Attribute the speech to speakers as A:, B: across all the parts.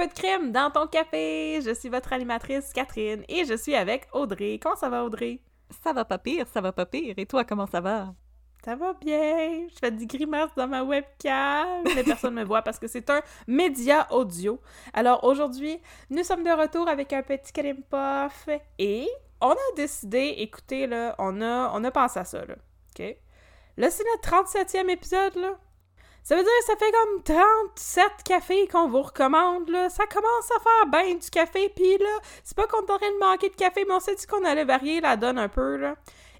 A: peu de crime dans ton café. Je suis votre animatrice Catherine et je suis avec Audrey. Comment ça va Audrey?
B: Ça va pas pire, ça va pas pire. Et toi, comment ça va?
A: Ça va bien. Je fais des grimaces dans ma webcam, mais personne me voit parce que c'est un média audio. Alors aujourd'hui, nous sommes de retour avec un petit crime puff et on a décidé, écoutez là, on a, on a pensé à ça là, ok? Là, c'est notre 37e épisode là. Ça veut dire que ça fait comme 37 cafés qu'on vous recommande, là. Ça commence à faire bien du café, puis là, c'est pas qu'on t'aurait de manquer de café, mais on s'est dit qu'on allait varier la donne un peu.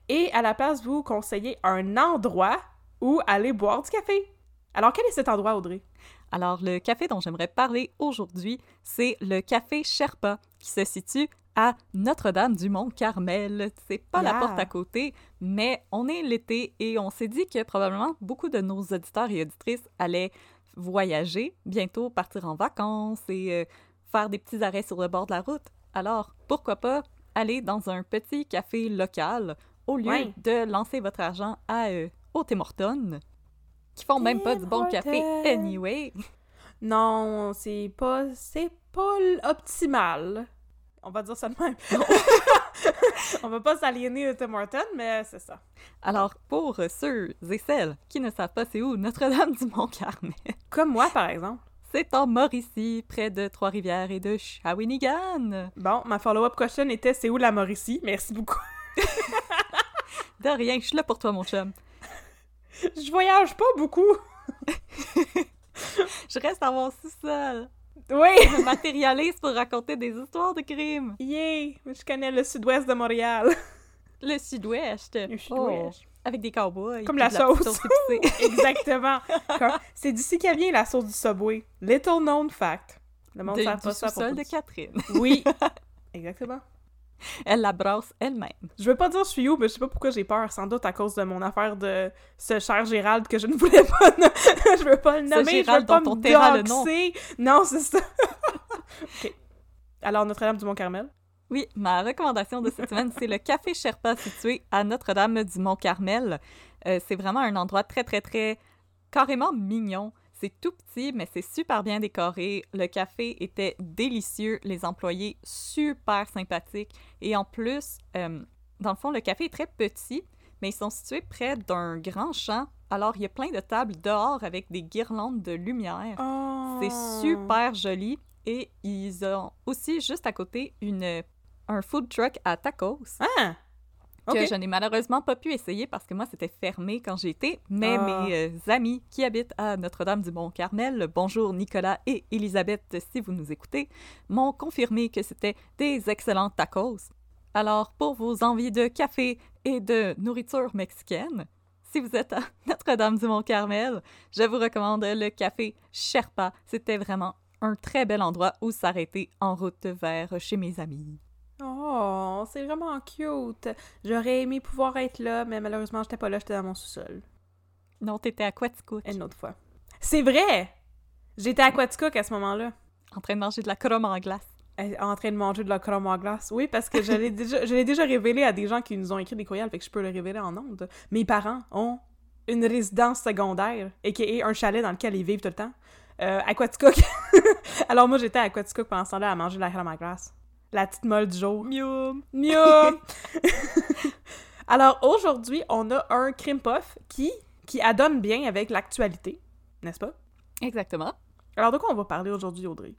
A: Et à la place, vous conseillez un endroit où aller boire du café. Alors, quel est cet endroit, Audrey?
B: Alors, le café dont j'aimerais parler aujourd'hui, c'est le café Sherpa, qui se situe à Notre-Dame-du-Mont-Carmel. C'est pas la porte à côté, mais on est l'été et on s'est dit que probablement beaucoup de nos auditeurs et auditrices allaient voyager, bientôt partir en vacances et euh, faire des petits arrêts sur le bord de la route. Alors, pourquoi pas aller dans un petit café local au lieu
A: Ouais.
B: de lancer votre argent à euh, au Tim qui font même pas du bon café anyway.
A: Non, c'est pas... c'est pas optimal. On va dire ça de même. on va pas s'aliéner de Tim Hortons, mais c'est ça.
B: Alors, pour ceux et celles qui ne savent pas c'est où Notre-Dame-du-Mont-Carmel,
A: Comme moi, par exemple.
B: c'est en Mauricie, près de Trois-Rivières et de Shawinigan.
A: Bon, ma follow-up question était c'est où la Mauricie? Merci beaucoup.
B: De rien, je suis là pour toi, mon chum.
A: Je voyage pas beaucoup.
B: Je reste dans mon sous-sol.
A: Oui!
B: Je me matérialise pour raconter des histoires de crimes.
A: Yay! Je connais le sud-ouest de Montréal.
B: Le sud-ouest?
A: Le sud-ouest.
B: Oh, avec des cowboys.
A: Comme la sauce. Exactement. C'est d'ici qu'elle vient la sauce du Subway. Little known fact. Le monde
B: De-
A: ne pas ça
B: de. Catherine.
A: Oui. Exactement.
B: Elle la brasse elle-même.
A: Je veux pas dire je suis où, mais je sais pas pourquoi j'ai peur. Sans doute à cause de mon affaire de ce cher Gérald que je ne voulais pas. je veux pas le nommer.
B: Gérald
A: je veux pas me
B: le nom.
A: Non, c'est ça. OK. Alors, Notre-Dame du Mont-Carmel.
B: Oui, ma recommandation de cette semaine, c'est le Café Sherpa situé à Notre-Dame-du-Mont-Carmel. Euh, c'est vraiment un endroit très, très, très carrément mignon. C'est tout petit, mais c'est super bien décoré. Le café était délicieux, les employés super sympathiques. Et en plus, euh, dans le fond, le café est très petit, mais ils sont situés près d'un grand champ. Alors, il y a plein de tables dehors avec des guirlandes de lumière.
A: Oh.
B: C'est super joli. Et ils ont aussi juste à côté une, un food truck à tacos
A: Ah!
B: Que je n'ai malheureusement pas pu essayer parce que moi c'était fermé quand j'y étais. Mais
A: Ah.
B: mes euh, amis qui habitent à Notre-Dame-du-Mont-Carmel, bonjour Nicolas et Elisabeth si vous nous écoutez, m'ont confirmé que c'était des excellents tacos. Alors pour vos envies de café et de nourriture mexicaine, si vous êtes à Notre-Dame-du-Mont-Carmel, je vous recommande le café Sherpa. C'était vraiment un très bel endroit où s'arrêter en route vers chez mes amis.
A: Oh, c'est vraiment cute. J'aurais aimé pouvoir être là, mais malheureusement, j'étais pas là, j'étais dans mon sous-sol.
B: Non, t'étais à Quaticook,
A: Une autre fois. C'est vrai! J'étais à Quaticook à ce moment-là,
B: en train de manger de la crème en glace.
A: euh, en train de manger de la crème à glace. Oui, parce que je l'ai déjà, je l'ai déjà révélé à des gens qui nous ont écrit des courriels, fait que je peux le révéler en ondes. Mes parents ont une résidence secondaire, a.k.a. un chalet dans lequel ils vivent tout le temps, euh, à Quaticook. Alors moi, j'étais à Quaticook pendant ce temps-là à manger de la crème à glace. La petite molle du jour. Miaou! Alors aujourd'hui, on a un crime puff qui, qui adonne bien avec l'actualité, n'est-ce pas?
B: Exactement.
A: Alors de quoi on va parler aujourd'hui, Audrey?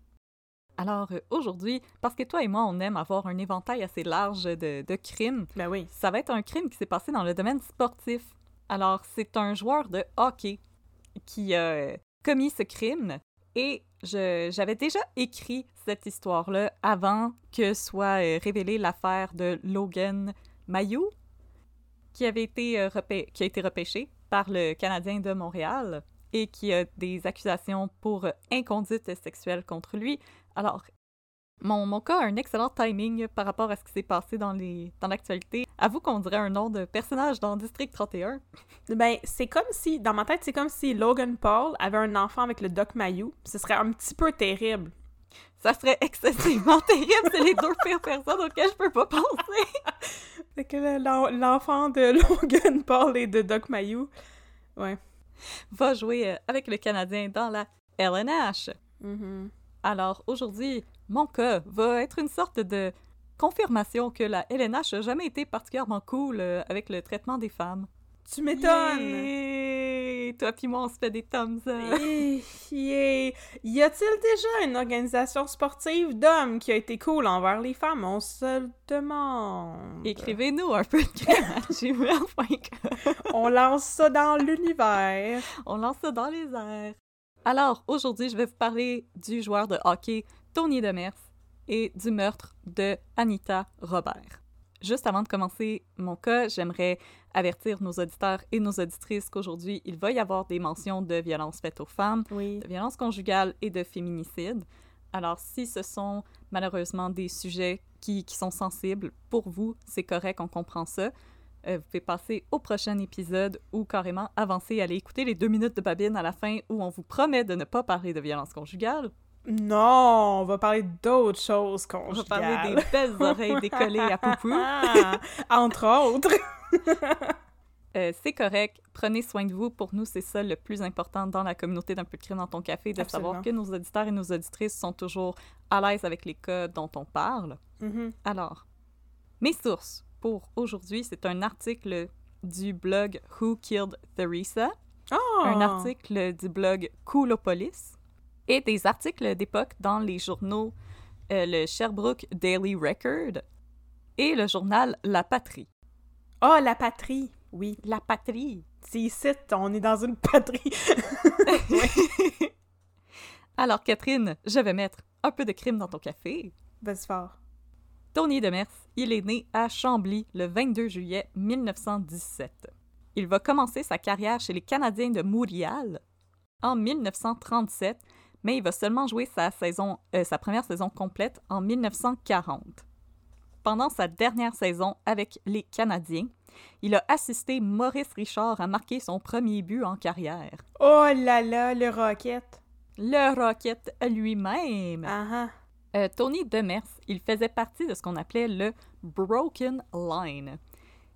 B: Alors euh, aujourd'hui, parce que toi et moi, on aime avoir un éventail assez large de, de crimes,
A: Ben oui.
B: ça va être un crime qui s'est passé dans le domaine sportif. Alors, c'est un joueur de hockey qui a commis ce crime et j'avais déjà écrit cette histoire-là avant que soit euh, révélée l'affaire de Logan Mayou, qui avait été euh, qui a été repêché par le Canadien de Montréal et qui a des accusations pour inconduite sexuelle contre lui. Alors, mon, mon cas a un excellent timing par rapport à ce qui s'est passé dans les dans l'actualité. Avoue qu'on dirait un nom de personnage dans District 31.
A: Ben, c'est comme si, dans ma tête, c'est comme si Logan Paul avait un enfant avec le Doc Mayou. Ce serait un petit peu terrible.
B: Ça serait excessivement terrible. C'est les deux pires personnes auxquelles je peux pas penser.
A: Fait que le- l'en- l'enfant de Logan Paul et de Doc Mayou. Ouais.
B: Va jouer euh, avec le Canadien dans la LNH.
A: Mhm.
B: Alors aujourd'hui, mon cas va être une sorte de confirmation que la LNH n'a jamais été particulièrement cool euh, avec le traitement des femmes.
A: Tu m'étonnes!
B: Toi puis moi, on se fait des thumbs up.
A: Yeah. Y a-t-il déjà une organisation sportive d'hommes qui a été cool envers les femmes? On se le demande.
B: Écrivez-nous un peu de.
A: On lance ça dans l'univers.
B: On lance ça dans les airs. Alors, aujourd'hui, je vais vous parler du joueur de hockey Tony Demers et du meurtre de Anita Robert. Juste avant de commencer mon cas, j'aimerais avertir nos auditeurs et nos auditrices qu'aujourd'hui, il va y avoir des mentions de violences faites aux femmes,
A: Oui.
B: de violences conjugales et de féminicide. Alors, si ce sont malheureusement des sujets qui, qui sont sensibles pour vous, c'est correct, on comprend ça. Euh, vous pouvez passer au prochain épisode ou carrément avancer aller écouter les deux minutes de babine à la fin où on vous promet de ne pas parler de violences conjugales.
A: Non, on va parler d'autres choses
B: On va
A: conjugales.
B: parler des belles oreilles décollées à poupou.
A: Ah, entre autres.
B: Euh, c'est correct. Prenez soin de vous. Pour nous, c'est ça le plus important dans la communauté d'un peu de crime dans ton café, de
A: Absolument.
B: savoir que nos auditeurs et nos auditrices sont toujours à l'aise avec les cas dont on parle.
A: Mhm.
B: Alors, mes sources pour aujourd'hui, c'est un article du blog Who Killed Theresa,
A: Oh!
B: un article du blog Coolopolis et des articles d'époque dans les journaux euh, le Sherbrooke Daily Record et le journal La Patrie.
A: Oh, la patrie. Oui.
B: La Patrie!
A: C'est ici, on est dans une patrie.
B: Alors, Catherine, je vais mettre un peu de crime dans ton café.
A: Vas-y fort.
B: Tony Demers, il est né à Chambly le 22 juillet 1917. Il va commencer sa carrière chez les Canadiens de Montréal en 1937, mais il va seulement jouer sa, saison, euh, sa première saison complète en 1940. Pendant sa dernière saison avec les Canadiens, il a assisté Maurice Richard à marquer son premier but en carrière.
A: Oh là là, le rocket.
B: Le Rocket lui-même.
A: Ah.
B: Euh, Tony Demers, il faisait partie de ce qu'on appelait le Broken Line,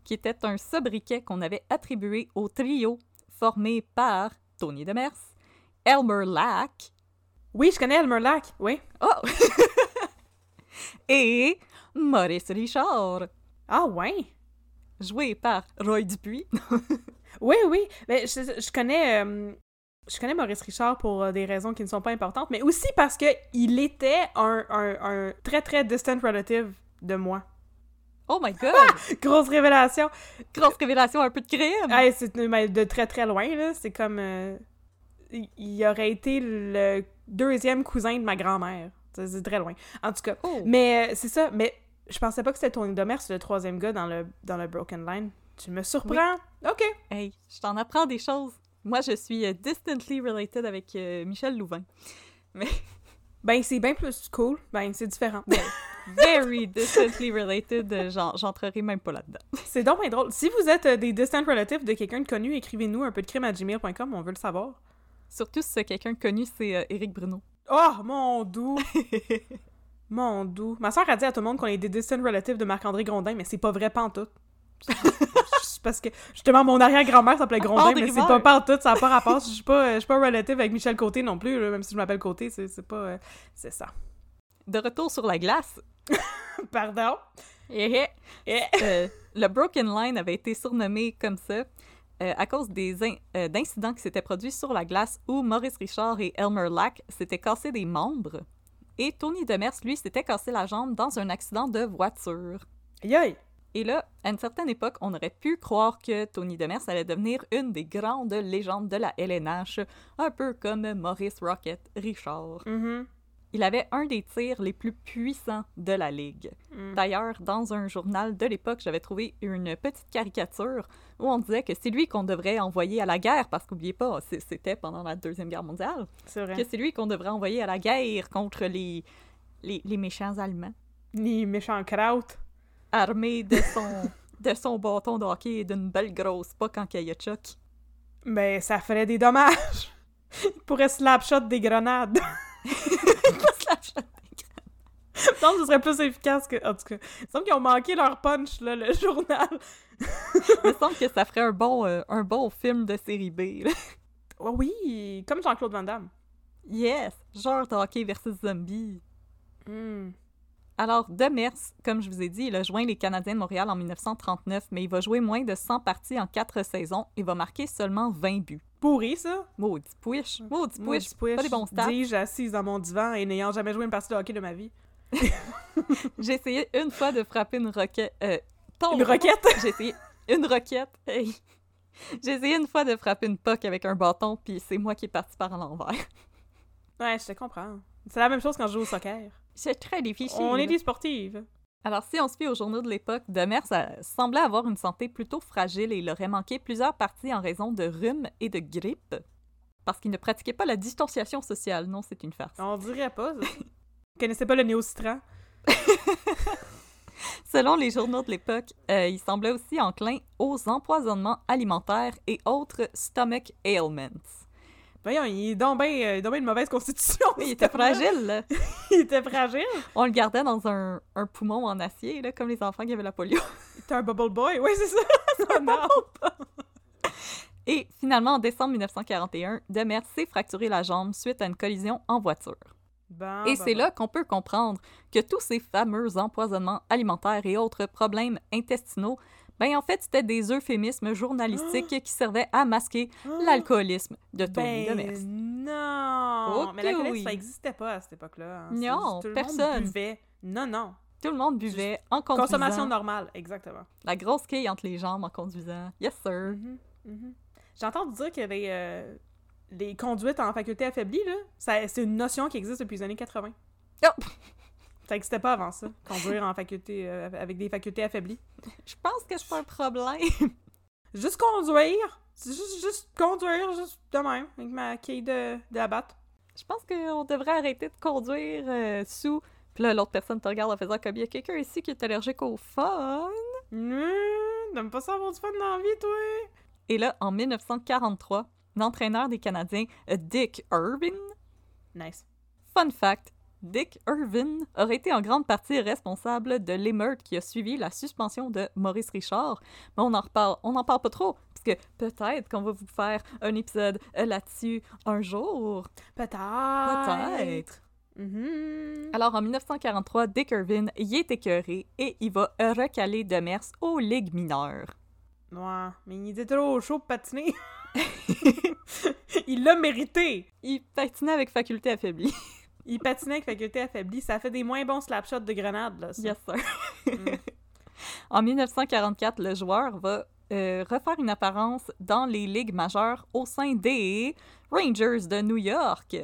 B: qui était un sobriquet qu'on avait attribué au trio formé par Tony Demers, Elmer Lack
A: Oui, je connais Elmer Lack. Oui.
B: oh! et Maurice Richard,
A: Ah ouais.
B: joué par Roy Dupuis.
A: Oui, oui. Mais je, je connais. euh, je connais Maurice Richard pour euh, des raisons qui ne sont pas importantes, mais aussi parce que il était un, un, un très très distant relative de moi.
B: Oh my god!
A: Grosse révélation.
B: Grosse révélation, un peu de crime!
A: C'est de très très loin là. C'est comme euh, il- aurait été le deuxième cousin de ma grand-mère. C'est c'est très loin. En tout cas.
B: Oh.
A: Mais euh, c'est ça. Mais je pensais pas que c'était Tony Demers, le troisième gars dans le dans le Broken Line. Tu me surprends. Ok.
B: Hey, je t'en apprends des choses. Moi, je suis euh, distantly related avec euh, Michel Louvain.
A: Ben c'est bien plus cool. Ben c'est différent.
B: Very distantly related, j'en- j'entrerai même pas là-dedans.
A: C'est donc bien drôle. Si vous êtes euh, des distant relatives de quelqu'un de connu, écrivez-nous un peu de crime à gmail.com, on veut le savoir.
B: Surtout si c'est quelqu'un connu, c'est euh, Éric Bruno.
A: Oh, mon doux! mon doux. Ma soeur a dit à tout le monde qu'on est des distant relatives de Marc-André Grondin, mais c'est pas vrai pantoute. Parce que, justement, mon arrière-grand-mère s'appelait Grondin, mais c'est pas pantoute, ça n'a pas rapport. Je suis pas, je suis pas relative avec Michel Côté non plus, même si je m'appelle Côté, c'est pas... euh, c'est ça.
B: De retour sur la glace,
A: Pardon?
B: eh, eh,
A: Eh.
B: euh, le Broken Line avait été surnommé comme ça euh, à cause des euh, d'incidents qui s'étaient produits sur la glace où Maurice Richard et Elmer Lack s'étaient cassés des membres. Et Tony Demers, lui, s'était cassé la jambe dans un accident de voiture.
A: Aïe!
B: Et là, à une certaine époque, on aurait pu croire que Tony Demers allait devenir une des grandes légendes de la LNH, un peu comme Maurice Rocket Richard.
A: Mhm.
B: Il avait un des tirs les plus puissants de la ligue.
A: Mm.
B: D'ailleurs, dans un journal de l'époque, j'avais trouvé une petite caricature où on disait que c'est lui qu'on devrait envoyer à la guerre, parce qu'oubliez pas, c'était pendant la Deuxième Guerre mondiale,
A: C'est vrai.
B: que c'est lui qu'on devrait envoyer à la guerre contre les, les, les méchants Allemands,
A: Ni méchant kraut.
B: armé de son, de son bâton de hockey et d'une belle grosse il y a Chuck.
A: Ben, ça ferait des dommages. Il pourrait slapshot des grenades. Non, ce serait plus efficace que. En tout cas, il me semble qu'ils ont manqué leur punch, là, le journal.
B: Il me semble que ça ferait un bon, euh, un bon film de série B. là.
A: Oh oui, comme Jean-Claude Van Damme.
B: Yes! Genre de hockey versus zombie.
A: Hmm.
B: Alors, Demers, comme je vous ai dit, il a joint les Canadiens de Montréal en 1939, mais il va jouer moins de 100 parties en 4 saisons et va marquer seulement 20 buts.
A: Pourri, ça?
B: Maudit push! Maudit push! Pas des bons stats.
A: dis-je assise dans mon divan et n'ayant jamais joué une partie de hockey de ma vie.
B: J'ai essayé une fois de frapper une roquette. Euh,
A: Une roquette?
B: J'ai essayé une roquette. Hey. J'ai essayé une fois de frapper une puck avec un bâton, puis c'est moi qui est parti par l'envers.
A: Ouais, je te comprends. C'est la même chose quand je joue au soccer.
B: C'est très difficile.
A: On est des sportives.
B: Alors, si on se fie aux journaux de l'époque, Demers a- semblait avoir une santé plutôt fragile et il aurait manqué plusieurs parties en raison de rhume et de grippe. Parce qu'il ne pratiquait pas la distanciation sociale. Non, c'est une farce.
A: On dirait pas. ça. Vous connaissez pas le néocitran?
B: Selon les journaux de l'époque, euh, il semblait aussi enclin aux empoisonnements alimentaires et autres stomach ailments.
A: Voyons, il est donc bien de mauvaise constitution.
B: Oui, il était fragile, là.
A: il était fragile.
B: On le gardait dans un, un poumon en acier, là, comme les enfants qui avaient la polio.
A: Il était un bubble boy. Ouais, c'est ça.
B: Et finalement, en décembre 1941, Demers s'est fracturé la jambe suite à une collision en voiture.
A: Bon,
B: Et
A: bon,
B: c'est
A: bon.
B: là qu'on peut comprendre que tous ces fameux empoisonnements alimentaires et autres problèmes intestinaux, ben en fait, c'était des euphémismes journalistiques qui servaient à masquer l'alcoolisme de Tony
A: ben,
B: Demers.
A: non! Mais l'alcoolisme,
B: oui.
A: ça n'existait pas à cette époque-là. hein.
B: Non,
A: tout le
B: personne.
A: Monde buvait. Non, non.
B: Tout le monde buvait en conduisant.
A: Consommation normale, exactement.
B: La grosse quille entre les jambes en conduisant. Yes, sir.
A: Mhm, mhm. J'ai entendu dire qu'il y avait euh, les conduites en faculté affaiblie, là. C'est une notion qui existe depuis les années 80.
B: Oh!
A: Ça n'existait pas avant ça, conduire en faculté, euh, avec des facultés affaiblies.
B: Je pense que c'est pas un problème.
A: Juste conduire! Juste, juste conduire, juste de même, avec ma quille de, de la batte.
B: Je pense qu'on devrait arrêter de conduire euh, sous. Puis là, l'autre personne te regarde en faisant comme il y a quelqu'un ici qui est allergique au fun.
A: Mmh, T'aimes pas ça avoir du fun dans la vie, toi?
B: Et là, en 1943, l'entraîneur des Canadiens, euh, Dick Irvin,
A: Nice.
B: fun fact, Dick Irvin aurait été en grande partie responsable de l'émeute qui a suivi la suspension de Maurice Richard. Mais on en reparle, on n'en parle pas trop, parce que peut-être qu'on va vous faire un épisode là-dessus un jour.
A: Peut-être.
B: Peut-être.
A: Mhm.
B: Alors, en 1943, Dick Irvin y est écœuré et il va recaler Demers aux ligues mineures.
A: Ouais, mais il était trop chaud pour patiner. il l'a mérité.
B: Il patinait avec faculté affaiblie.
A: Il patinait avec faculté affaiblie. Ça fait des moins bons slapshots de grenade, là. ça.
B: Yes, sir.
A: Mm.
B: En 1944, le joueur va euh, refaire une apparence dans les ligues majeures au sein des Rangers de New York.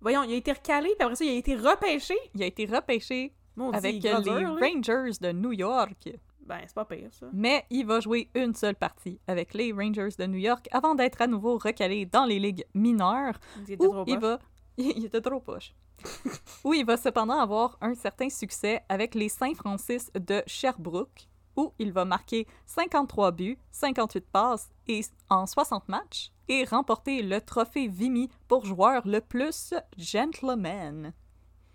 A: Voyons, il a été recalé, puis après ça, il a été repêché.
B: Il a été repêché avec euh, les
A: là.
B: Rangers de New York.
A: Ben, c'est pas pire, ça.
B: Mais il va jouer une seule partie avec les Rangers de New York avant d'être à nouveau recalé dans les ligues mineures
A: Il était
B: où
A: trop
B: il va... Il était trop poche. Où il va cependant avoir un certain succès avec les Saint-Francis de Sherbrooke, où il va marquer 53 buts, 58 passes et en 60 matchs, et remporter le trophée Vimy pour joueur le plus gentleman.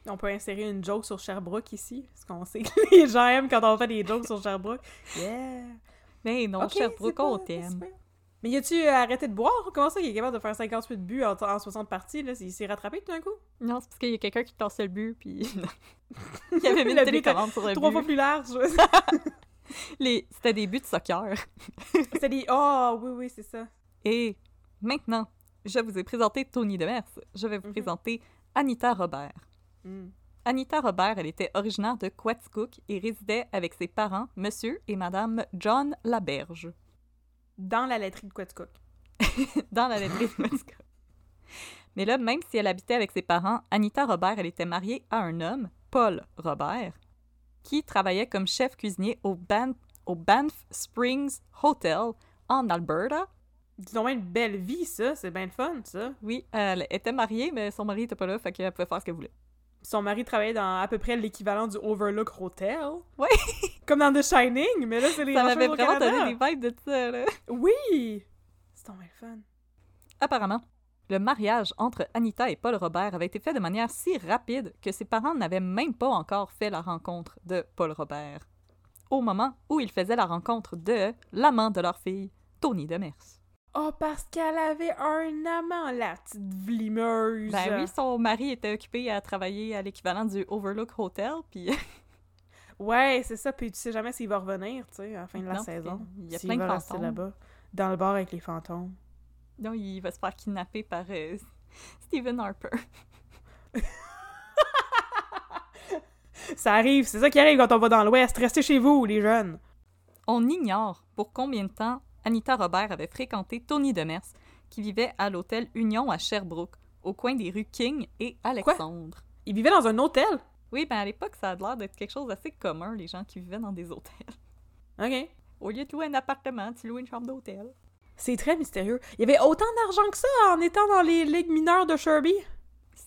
A: On peut insérer une joke sur Sherbrooke ici, parce qu'on sait que les gens aiment quand on fait des jokes sur Sherbrooke. Yeah!
B: Mais non,
A: Ok,
B: Sherbrooke, on t'aime.
A: Mais y a-tu euh, arrêté de boire? Comment ça, il est capable de faire 58 buts en, en 60 parties, là? Il s'est rattrapé tout d'un coup?
B: Non, c'est parce qu'il y a quelqu'un qui tassait le but, puis... il avait mis une
A: but
B: télécommande sur le
A: Trois
B: but.
A: fois plus large.
B: Les... C'était des buts de soccer.
A: C'était des... Oh, oui, oui, c'est ça.
B: Et maintenant, je vous ai présenté Tony Demers. Je vais vous
A: Mhm.
B: présenter Anita Robert.
A: Mm.
B: Anita Robert, elle était originaire de Quaticook et résidait avec ses parents, Monsieur et Madame John Laberge,
A: Dans la laiterie de Quaticook.
B: dans la laiterie de Quaticook. Mais là, même si elle habitait avec ses parents, Anita Robert, elle était mariée à un homme, Paul Robert, qui travaillait comme chef cuisinier au, Ban- au Banff Springs Hotel en Alberta.
A: Ils ont une belle vie, ça. C'est bien le fun, ça.
B: Oui, elle était mariée, mais son mari était pas là, fait qu'elle pouvait faire ce qu'elle voulait.
A: Son mari travaillait dans à peu près l'équivalent du Overlook Hotel.
B: Ouais.
A: Comme dans The Shining, mais là, c'est les
B: Ça m'avait vraiment donné des vibes de ça, là.
A: Oui! C'est bien le fun.
B: Apparemment, le mariage entre Anita et Paul Robert avait été fait de manière si rapide que ses parents n'avaient même pas encore fait la rencontre de Paul Robert. Au moment où ils faisaient la rencontre de l'amant de leur fille, Tony Demers.
A: Oh, parce qu'elle avait un amant, la petite vlimeuse!
B: Ben oui, son mari était occupé à travailler à l'équivalent du Overlook Hotel, puis
A: Ouais, c'est ça, puis tu sais jamais s'il va revenir, tu sais, à la fin de la
B: Non,
A: saison.
B: il y a plein de fantômes.
A: là-bas, dans le bar avec les fantômes.
B: non, il va se faire kidnapper par euh, Stephen Harper.
A: Ça arrive, c'est ça qui arrive quand on va dans l'Ouest. Restez chez vous, les jeunes.
B: On ignore pour combien de temps Anita Robert avait fréquenté Tony Demers, qui vivait à l'hôtel Union à Sherbrooke, au coin des rues King et Alexandre.
A: Il vivait dans un hôtel?
B: Oui, ben à l'époque, ça a l'air d'être quelque chose d'assez commun, les gens qui vivaient dans des hôtels.
A: OK.
B: Au lieu de louer un appartement, tu loues une chambre d'hôtel.
A: C'est très mystérieux. Il y avait autant d'argent que ça en étant dans les ligues mineures de Sherby?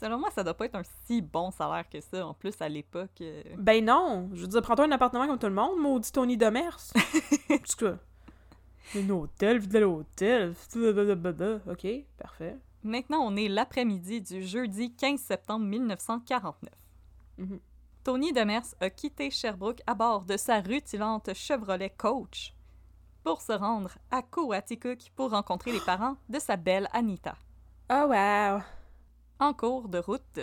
B: Selon moi, ça doit pas être un si bon salaire que ça, en plus à l'époque. euh,
A: Ben non. Je veux dire, prends-toi un appartement comme tout le monde, maudit Tony Demers. En tout cas. Un hôtel, de l'hôtel. OK, parfait.
B: Maintenant, on est l'après-midi du jeudi 15 septembre 1949.
A: Mhm.
B: Tony Demers a quitté Sherbrooke à bord de sa rutilante Chevrolet Coach pour se rendre à Coaticook pour rencontrer les parents de sa belle Anita.
A: Oh wow.
B: En cours de route,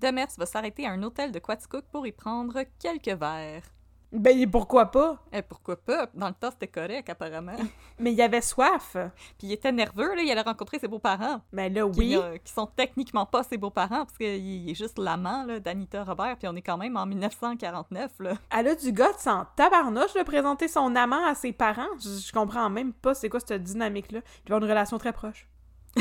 B: Demers va s'arrêter à un hôtel de Coaticook pour y prendre quelques verres.
A: Ben pourquoi pas?
B: Et pourquoi pas? Dans le temps, c'était correct, apparemment.
A: Mais il avait soif.
B: Puis il était nerveux, là, il allait rencontrer ses beaux-parents.
A: Mais là,
B: qui,
A: oui.
B: euh, qui sont techniquement pas ses beaux-parents, parce qu'il il est juste l'amant là, d'Anita Robert, puis on est quand même en 1949. Là.
A: Elle a du gars de sans tabarnouche de présenter son amant à ses parents. Je, je comprends même pas c'est quoi cette dynamique-là. Ils avoir une relation très proche.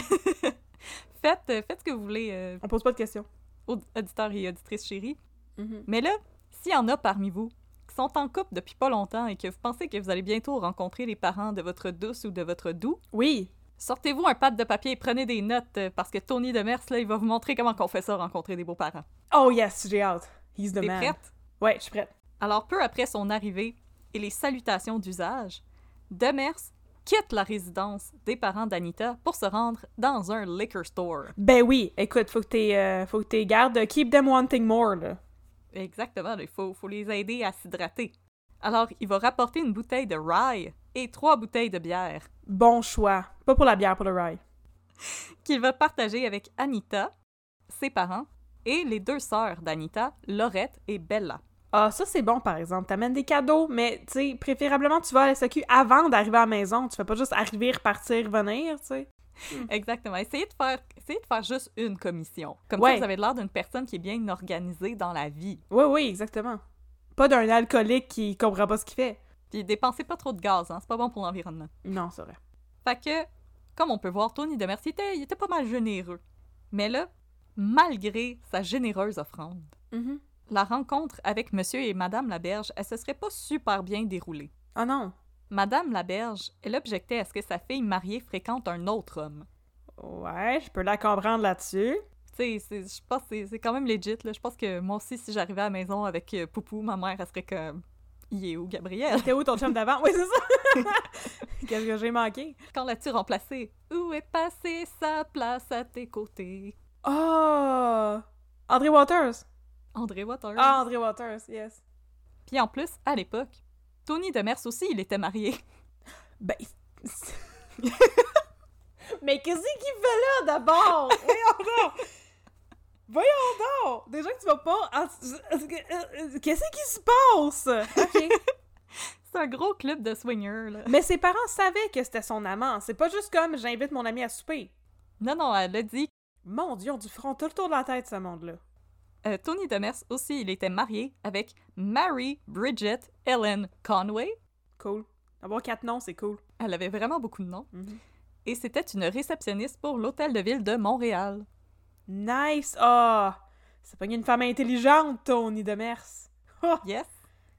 B: Faites, euh, faites ce que vous voulez, euh,
A: On pose pas de questions.
B: aud- auditeurs et auditrices chéris.
A: Mhm.
B: Mais là, s'il y en a parmi vous sont en couple depuis pas longtemps et que vous pensez que vous allez bientôt rencontrer les parents de votre douce ou de votre doux,
A: Oui.
B: sortez-vous un pad de papier et prenez des notes, euh, parce que Tony Demers, là, il va vous montrer comment qu'on fait ça, rencontrer des beaux-parents.
A: Oh yes, j'ai hâte. He's the
B: T'es
A: man.
B: prête?
A: Ouais, je suis prête.
B: Alors, peu après son arrivée et les salutations d'usage, Demers quitte la résidence des parents d'Anita pour se rendre dans un liquor store.
A: Ben oui, écoute, faut que t'es, euh, faut que t'es garde. Keep them wanting more, là.
B: Exactement, il faut, faut les aider à s'hydrater. Alors, il va rapporter une bouteille de rye et trois bouteilles de bière
A: Bon choix. Pas pour la bière, pour le rye.
B: qu'il va partager avec Anita, ses parents, et les deux sœurs d'Anita, Laurette et Bella.
A: Ah, ça c'est bon par exemple. T'amènes des cadeaux, mais tu sais, préférablement tu vas à la SAQ avant d'arriver à la maison. Tu fais pas juste arriver, repartir, venir, tu sais.
B: Exactement. Essayez de faire, essayez de faire juste une commission. Comme
A: Ouais.
B: ça, vous avez l'air d'une personne qui est bien organisée dans la vie.
A: Oui, oui, exactement. Pas d'un alcoolique qui comprend pas ce qu'il fait.
B: Puis dépensez pas trop de gaz, hein, c'est pas bon pour l'environnement.
A: Non, c'est vrai.
B: Fait que, comme on peut voir, Tony Demers, il était, il était pas mal généreux. Mais là, malgré sa généreuse offrande,
A: Mhm.
B: la rencontre avec Monsieur et Madame Laberge, elle se serait pas super bien déroulée.
A: Ah non.
B: Madame Laberge, elle objectait à ce que sa fille mariée fréquente un autre homme.
A: Ouais, je peux la comprendre là-dessus.
B: Tu sais, je pense que c'est- quand même legit. Je pense que moi aussi, si j'arrivais à la maison avec euh, Poupou, ma mère, elle serait comme... Il est où, Gabriel?
A: T'es où ton chum d'avant? Oui, c'est ça. Qu'est-ce que j'ai manqué?
B: Quand l'as-tu remplacé? Où est passée sa place à tes côtés?
A: Oh! André Waters.
B: André Waters.
A: Ah, André Waters, yes.
B: Puis en plus, à l'époque, Tony Demers aussi, il était marié.
A: Ben. Mais qu'est-ce qu'il fait là d'abord? Voyons donc! Voyons donc! Déjà que tu vas pas. en- Qu'est-ce qui se passe? Ok.
B: C'est un gros club de swingers, là.
A: Mais ses parents savaient que c'était son amant. C'est pas juste comme j'invite mon ami à souper.
B: Non, non, elle a dit.
A: Mon dieu, on du front tout le tour de la tête, ce monde-là.
B: Euh, Tony Demers aussi, il était marié avec Mary Bridget Ellen Conway.
A: Cool. Avoir quatre noms, c'est cool.
B: Elle avait vraiment beaucoup de noms.
A: Mhm.
B: Et c'était une réceptionniste pour l'Hôtel de Ville de Montréal.
A: Nice! Ah! c'est pas une femme intelligente, Tony Demers. Oh,
B: Yes.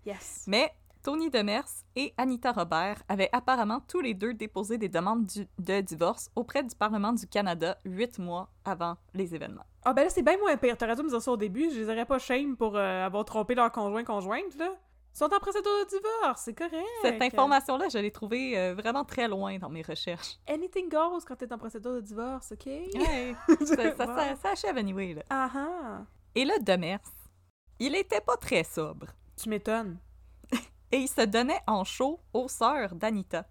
A: yes.
B: Mais Tony Demers et Anita Robert avaient apparemment tous les deux déposé des demandes du- de divorce auprès du Parlement du Canada huit mois avant les événements.
A: Ah ben là, c'est bien moins pire. T'aurais dû me dire ça au début. Je les aurais pas shame pour euh, avoir trompé leur conjoint-conjointe, là. Ils sont en procédure de divorce, c'est correct.
B: Cette information-là, je l'ai trouvée euh, vraiment très loin dans mes recherches.
A: Anything goes quand t'es en procédure de divorce, OK?
B: Ouais, ça, ça, ça- ça achève anyway, là.
A: Ah ah!
B: Et là, Demers, il était pas très sobre.
A: Tu m'étonnes.
B: Et il se donnait en show aux sœurs d'Anita,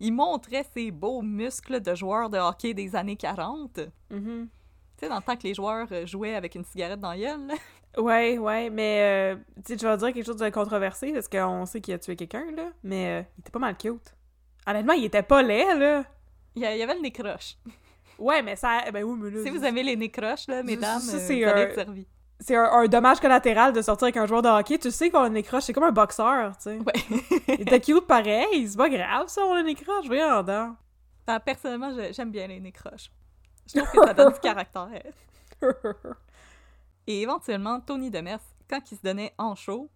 B: il montrait ses beaux muscles de joueur de hockey des années 40.
A: Mhm.
B: Tu sais, dans le temps que les joueurs euh, jouaient avec une cigarette dans la gueule.
A: Ouais, ouais, mais euh, tu vas dire quelque chose de controversé parce qu'on sait qu'il a tué quelqu'un, là, mais euh, il était pas mal cute. Honnêtement, il était pas laid, là.
B: Il y, avait le nez croche.
A: Ouais, mais ça. Ben oui, mais là.
B: Si vous aimez les nez croches, là, mesdames,
A: ça,
B: euh,
A: c'est,
B: vous allez
A: euh,
B: être servis.
A: C'est un, un dommage collatéral de sortir avec un joueur de hockey. Tu sais qu'on a un écroche, c'est comme un boxeur, tu sais.
B: Ouais.
A: Il était cute pareil, c'est pas grave ça, on a un écroche, voyons donc.
B: Ben, personnellement, j'aime bien les nez croches. Je trouve que ça donne du caractère. Et éventuellement, Tony Demers, quand il se donnait en show,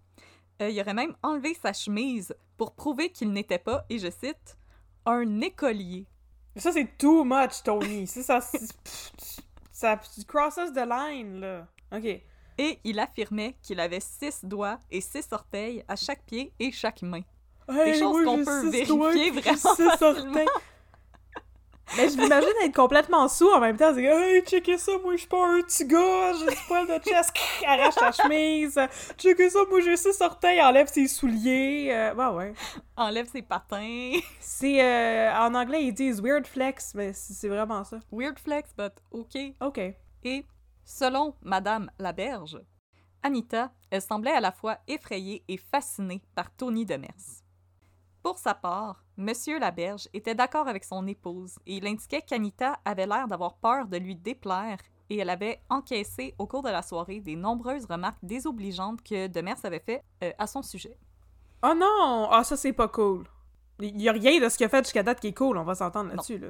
B: euh, il aurait même enlevé sa chemise pour prouver qu'il n'était pas, et je cite, un écolier.
A: ça, c'est too much, Tony. Ça, ça, ça, crosses the line, là. Ok.
B: Et il affirmait qu'il avait six doigts et six orteils à chaque pied et chaque main.
A: Hey,
B: choses
A: moi,
B: qu'on peut
A: six
B: vérifier vraiment facilement.
A: Mais je m'imagine être complètement sous en même temps. C'est hey, checkez ça, moi, je suis pas un petit gars, j'ai du poil de chest, arrache ta chemise. Checkez ça, moi, j'ai six orteils, enlève ses souliers. Euh, bah ouais.
B: Enlève ses patins.
A: C'est, euh, en anglais, ils disent weird flex, mais c'est vraiment ça.
B: Weird flex, but OK.
A: Ok.
B: Et, selon Madame Laberge, Anita, elle semblait à la fois effrayée et fascinée par Tony Demers. Pour sa part, Monsieur Laberge était d'accord avec son épouse et il indiquait qu'Anita avait l'air d'avoir peur de lui déplaire et elle avait encaissé au cours de la soirée des nombreuses remarques désobligeantes que Demers avait fait euh, à son sujet.
A: Oh non! Ah, ça, c'est pas cool. Il y a rien de ce qu'il a fait jusqu'à date qui est cool, on va s'entendre là-dessus. Là.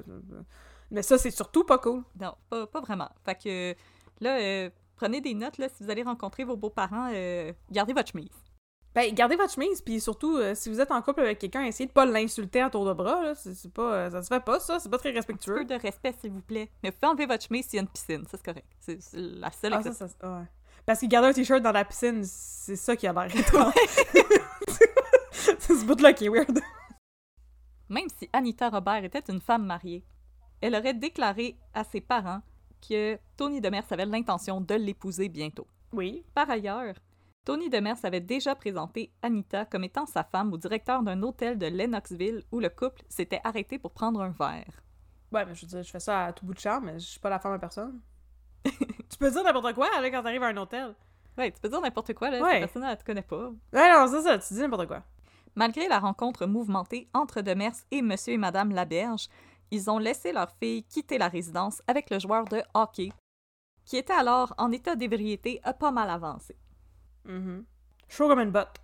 A: Mais ça, c'est surtout pas cool.
B: Non, pas, pas vraiment. Fait que là, euh, prenez des notes là, si vous allez rencontrer vos beaux-parents, euh, gardez votre chemise.
A: Ben, gardez votre chemise, puis surtout, euh, si vous êtes en couple avec quelqu'un, essayez de pas l'insulter à tour de bras, là. C'est pas... ça se fait pas, ça. C'est pas très
B: Un
A: respectueux.
B: peu de respect, s'il vous plaît. Mais vous pouvez enlever votre chemise s'il y a une piscine, ça c'est correct. C'est la seule
A: Ah, ça,
B: exception.
A: ça... ouais. Parce que garder un t-shirt dans la piscine, c'est ça qui a l'air c'est ce bout-là qui est weird.
B: Même si Anita Robert était une femme mariée, elle aurait déclaré à ses parents que Tony Demers avait l'intention de l'épouser bientôt.
A: Oui.
B: Par ailleurs, Tony Demers avait déjà présenté Anita comme étant sa femme au directeur d'un hôtel de Lennoxville où le couple s'était arrêté pour prendre un verre.
A: Ouais, mais je veux dire, je fais ça à tout bout de champ, mais je suis pas la femme à personne. tu peux dire n'importe quoi, là, quand t'arrives à un hôtel.
B: Ouais, tu peux dire n'importe quoi, là,
A: Ouais.
B: cette personne elle te connaît pas.
A: Ouais, non, c'est ça, tu dis n'importe quoi.
B: Malgré la rencontre mouvementée entre Demers et Monsieur et Madame Laberge, ils ont laissé leur fille quitter la résidence avec le joueur de hockey, qui était alors en état d'ébriété pas mal avancé.
A: Mhm. Chaud comme une botte.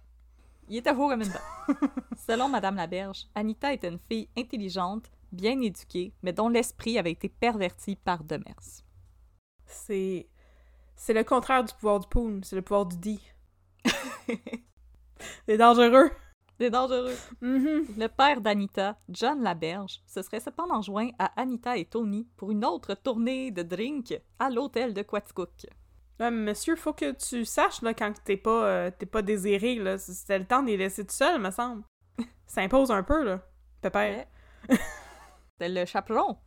B: Il était faux comme une balle. Selon Madame Laberge, Anita était une fille intelligente, bien éduquée, mais dont l'esprit avait été perverti par Demers.
A: C'est. C'est le contraire du pouvoir du poon, c'est le pouvoir du D. c'est dangereux.
B: C'est dangereux.
A: Mhm.
B: Le père d'Anita, John Laberge, se serait cependant joint à Anita et Tony pour une autre tournée de drink à l'hôtel de Quaticook.
A: Monsieur, faut que tu saches, là, quand t'es pas, euh, pas désiré, là, c'était le temps de les laisser tout seuls, me semble. Ça impose un peu, là. Pépère.
B: C'est le chaperon.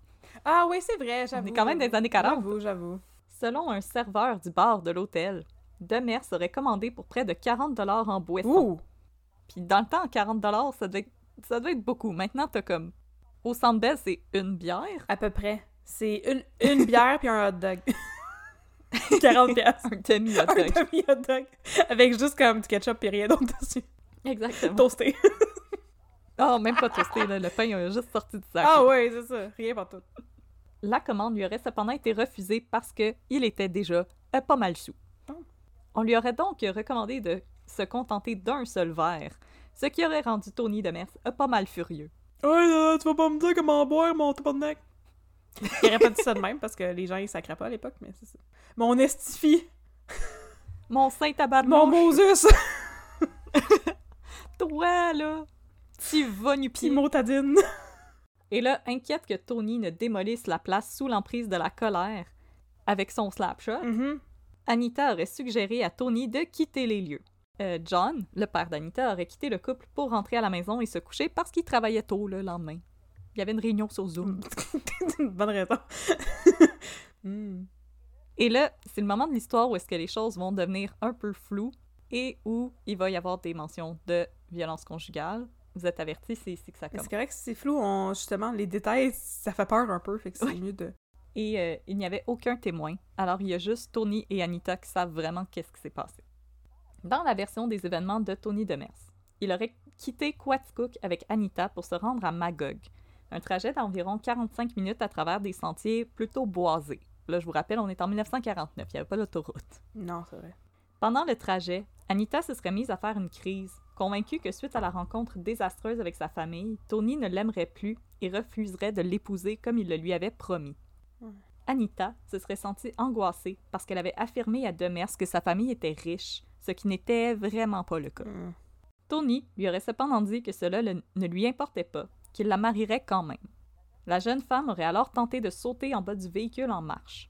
A: Ah oui, c'est vrai, j'avoue.
B: est quand même des années 40.
A: J'avoue, j'avoue.
B: Selon un serveur du bar de l'hôtel, Demers aurait commandé pour près de 40 dollars en boisson. Puis dans le temps, 40 dollars, ça devait, ça devait être beaucoup. Maintenant, t'as comme... Au Centre Bell, c'est une bière?
A: À peu près. C'est une, une bière puis un hot dog. 40 piastres.
B: Un demi-hot
A: Un
B: dog.
A: demi hot dog. Avec juste comme du ketchup et rien d'autre dessus.
B: Exactement.
A: Toasté.
B: Oh, même pas toasté, là. Le pain a juste sorti du sac.
A: Ah ouais, c'est ça. Rien pour tout.
B: La commande lui aurait cependant été refusée parce que il était déjà pas mal sous.
A: Oh.
B: On lui aurait donc recommandé de se contenter d'un seul verre, ce qui aurait rendu Tony Demers euh, pas mal furieux.
A: Ouais, euh, tu vas pas me dire comment boire mon tabarnak. Il aurait pas dit ça de même parce que les gens ils sacraient pas à l'époque, mais c'est ça. Mon estifie,
B: Mon saint tabarnak,
A: mon Moses,
B: toi, là, tu vas nu
A: pis motadine.
B: Et là, inquiète que Tony ne démolisse la place sous l'emprise de la colère, avec son slapshot,
A: Mhm.
B: Anita aurait suggéré à Tony de quitter les lieux. Euh, John, le père d'Anita, aurait quitté le couple pour rentrer à la maison et se coucher parce qu'il travaillait tôt le lendemain. Il y avait une réunion sur Zoom.
A: C'est une bonne raison. Hmm.
B: Et là, c'est le moment de l'histoire où est-ce que les choses vont devenir un peu floues et où il va y avoir des mentions de violence conjugale vous êtes avertis, c'est ici que ça commence.
A: C'est correct, c'est flou, on, justement, les détails, ça fait peur un peu, fait que c'est
B: Oui.
A: mieux de...
B: Et euh, il n'y avait aucun témoin, alors il y a juste Tony et Anita qui savent vraiment qu'est-ce qui s'est passé. Dans la version des événements de Tony Demers, il aurait quitté Quaticook avec Anita pour se rendre à Magog, un trajet d'environ 45 minutes à travers des sentiers plutôt boisés. Là, je vous rappelle, on est en 1949, il n'y avait pas d'autoroute.
A: Non, c'est vrai.
B: Pendant le trajet, Anita se serait mise à faire une crise, convaincue que suite à la rencontre désastreuse avec sa famille, Tony ne l'aimerait plus et refuserait de l'épouser comme il le lui avait promis. Anita se serait sentie angoissée parce qu'elle avait affirmé à Demers que sa famille était riche, ce qui n'était vraiment pas le cas.
A: Hmm.
B: Tony lui aurait cependant dit que cela le- ne lui importait pas, qu'il la marierait quand même. La jeune femme aurait alors tenté de sauter en bas du véhicule en marche.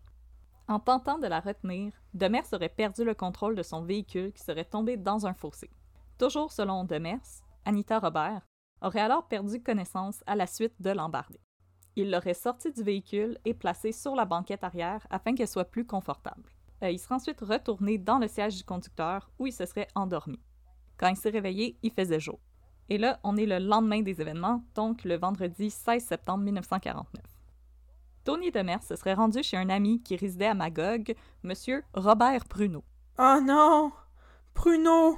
B: En tentant de la retenir, Demers aurait perdu le contrôle de son véhicule qui serait tombé dans un fossé. Toujours selon Demers, Anita Robert aurait alors perdu connaissance à la suite de l'embarder. Il l'aurait sortie du véhicule et placée sur la banquette arrière afin qu'elle soit plus confortable. Euh, il serait ensuite retourné dans le siège du conducteur où il se serait endormi. Quand il s'est réveillé, il faisait jour. Et là, on est le lendemain des événements, donc le vendredi 16 septembre 1949. Tony Demers se serait rendu chez un ami qui résidait à Magog, Monsieur Robert Pruneau.
A: Oh non! Pruneau!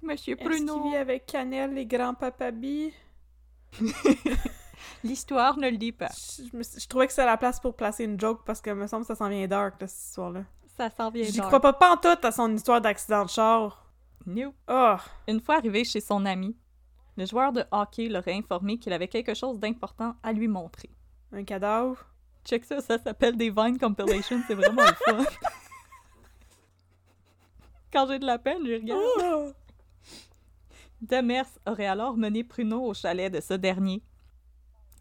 B: Monsieur
A: Est-ce qu'il
B: Pruneau!
A: vit avec Cannelle et grand-papa B?
B: L'histoire ne le dit pas.
A: Je trouvais que c'était la place pour placer une joke parce que me semble que ça s'en vient dark, là, cette histoire-là.
B: Ça s'en vient
A: J'y crois pas pas en tout à son histoire d'accident de char.
B: Nope.
A: Oh!
B: Une fois arrivé chez son ami, le joueur de hockey l'aurait informé qu'il avait quelque chose d'important à lui montrer.
A: Un cadavre?
B: Check ça, ça s'appelle des Vine Compilations, c'est vraiment le fun. Quand j'ai de la peine, je regarde.
A: Oh!
B: Demers aurait alors mené Pruneau au chalet de ce dernier,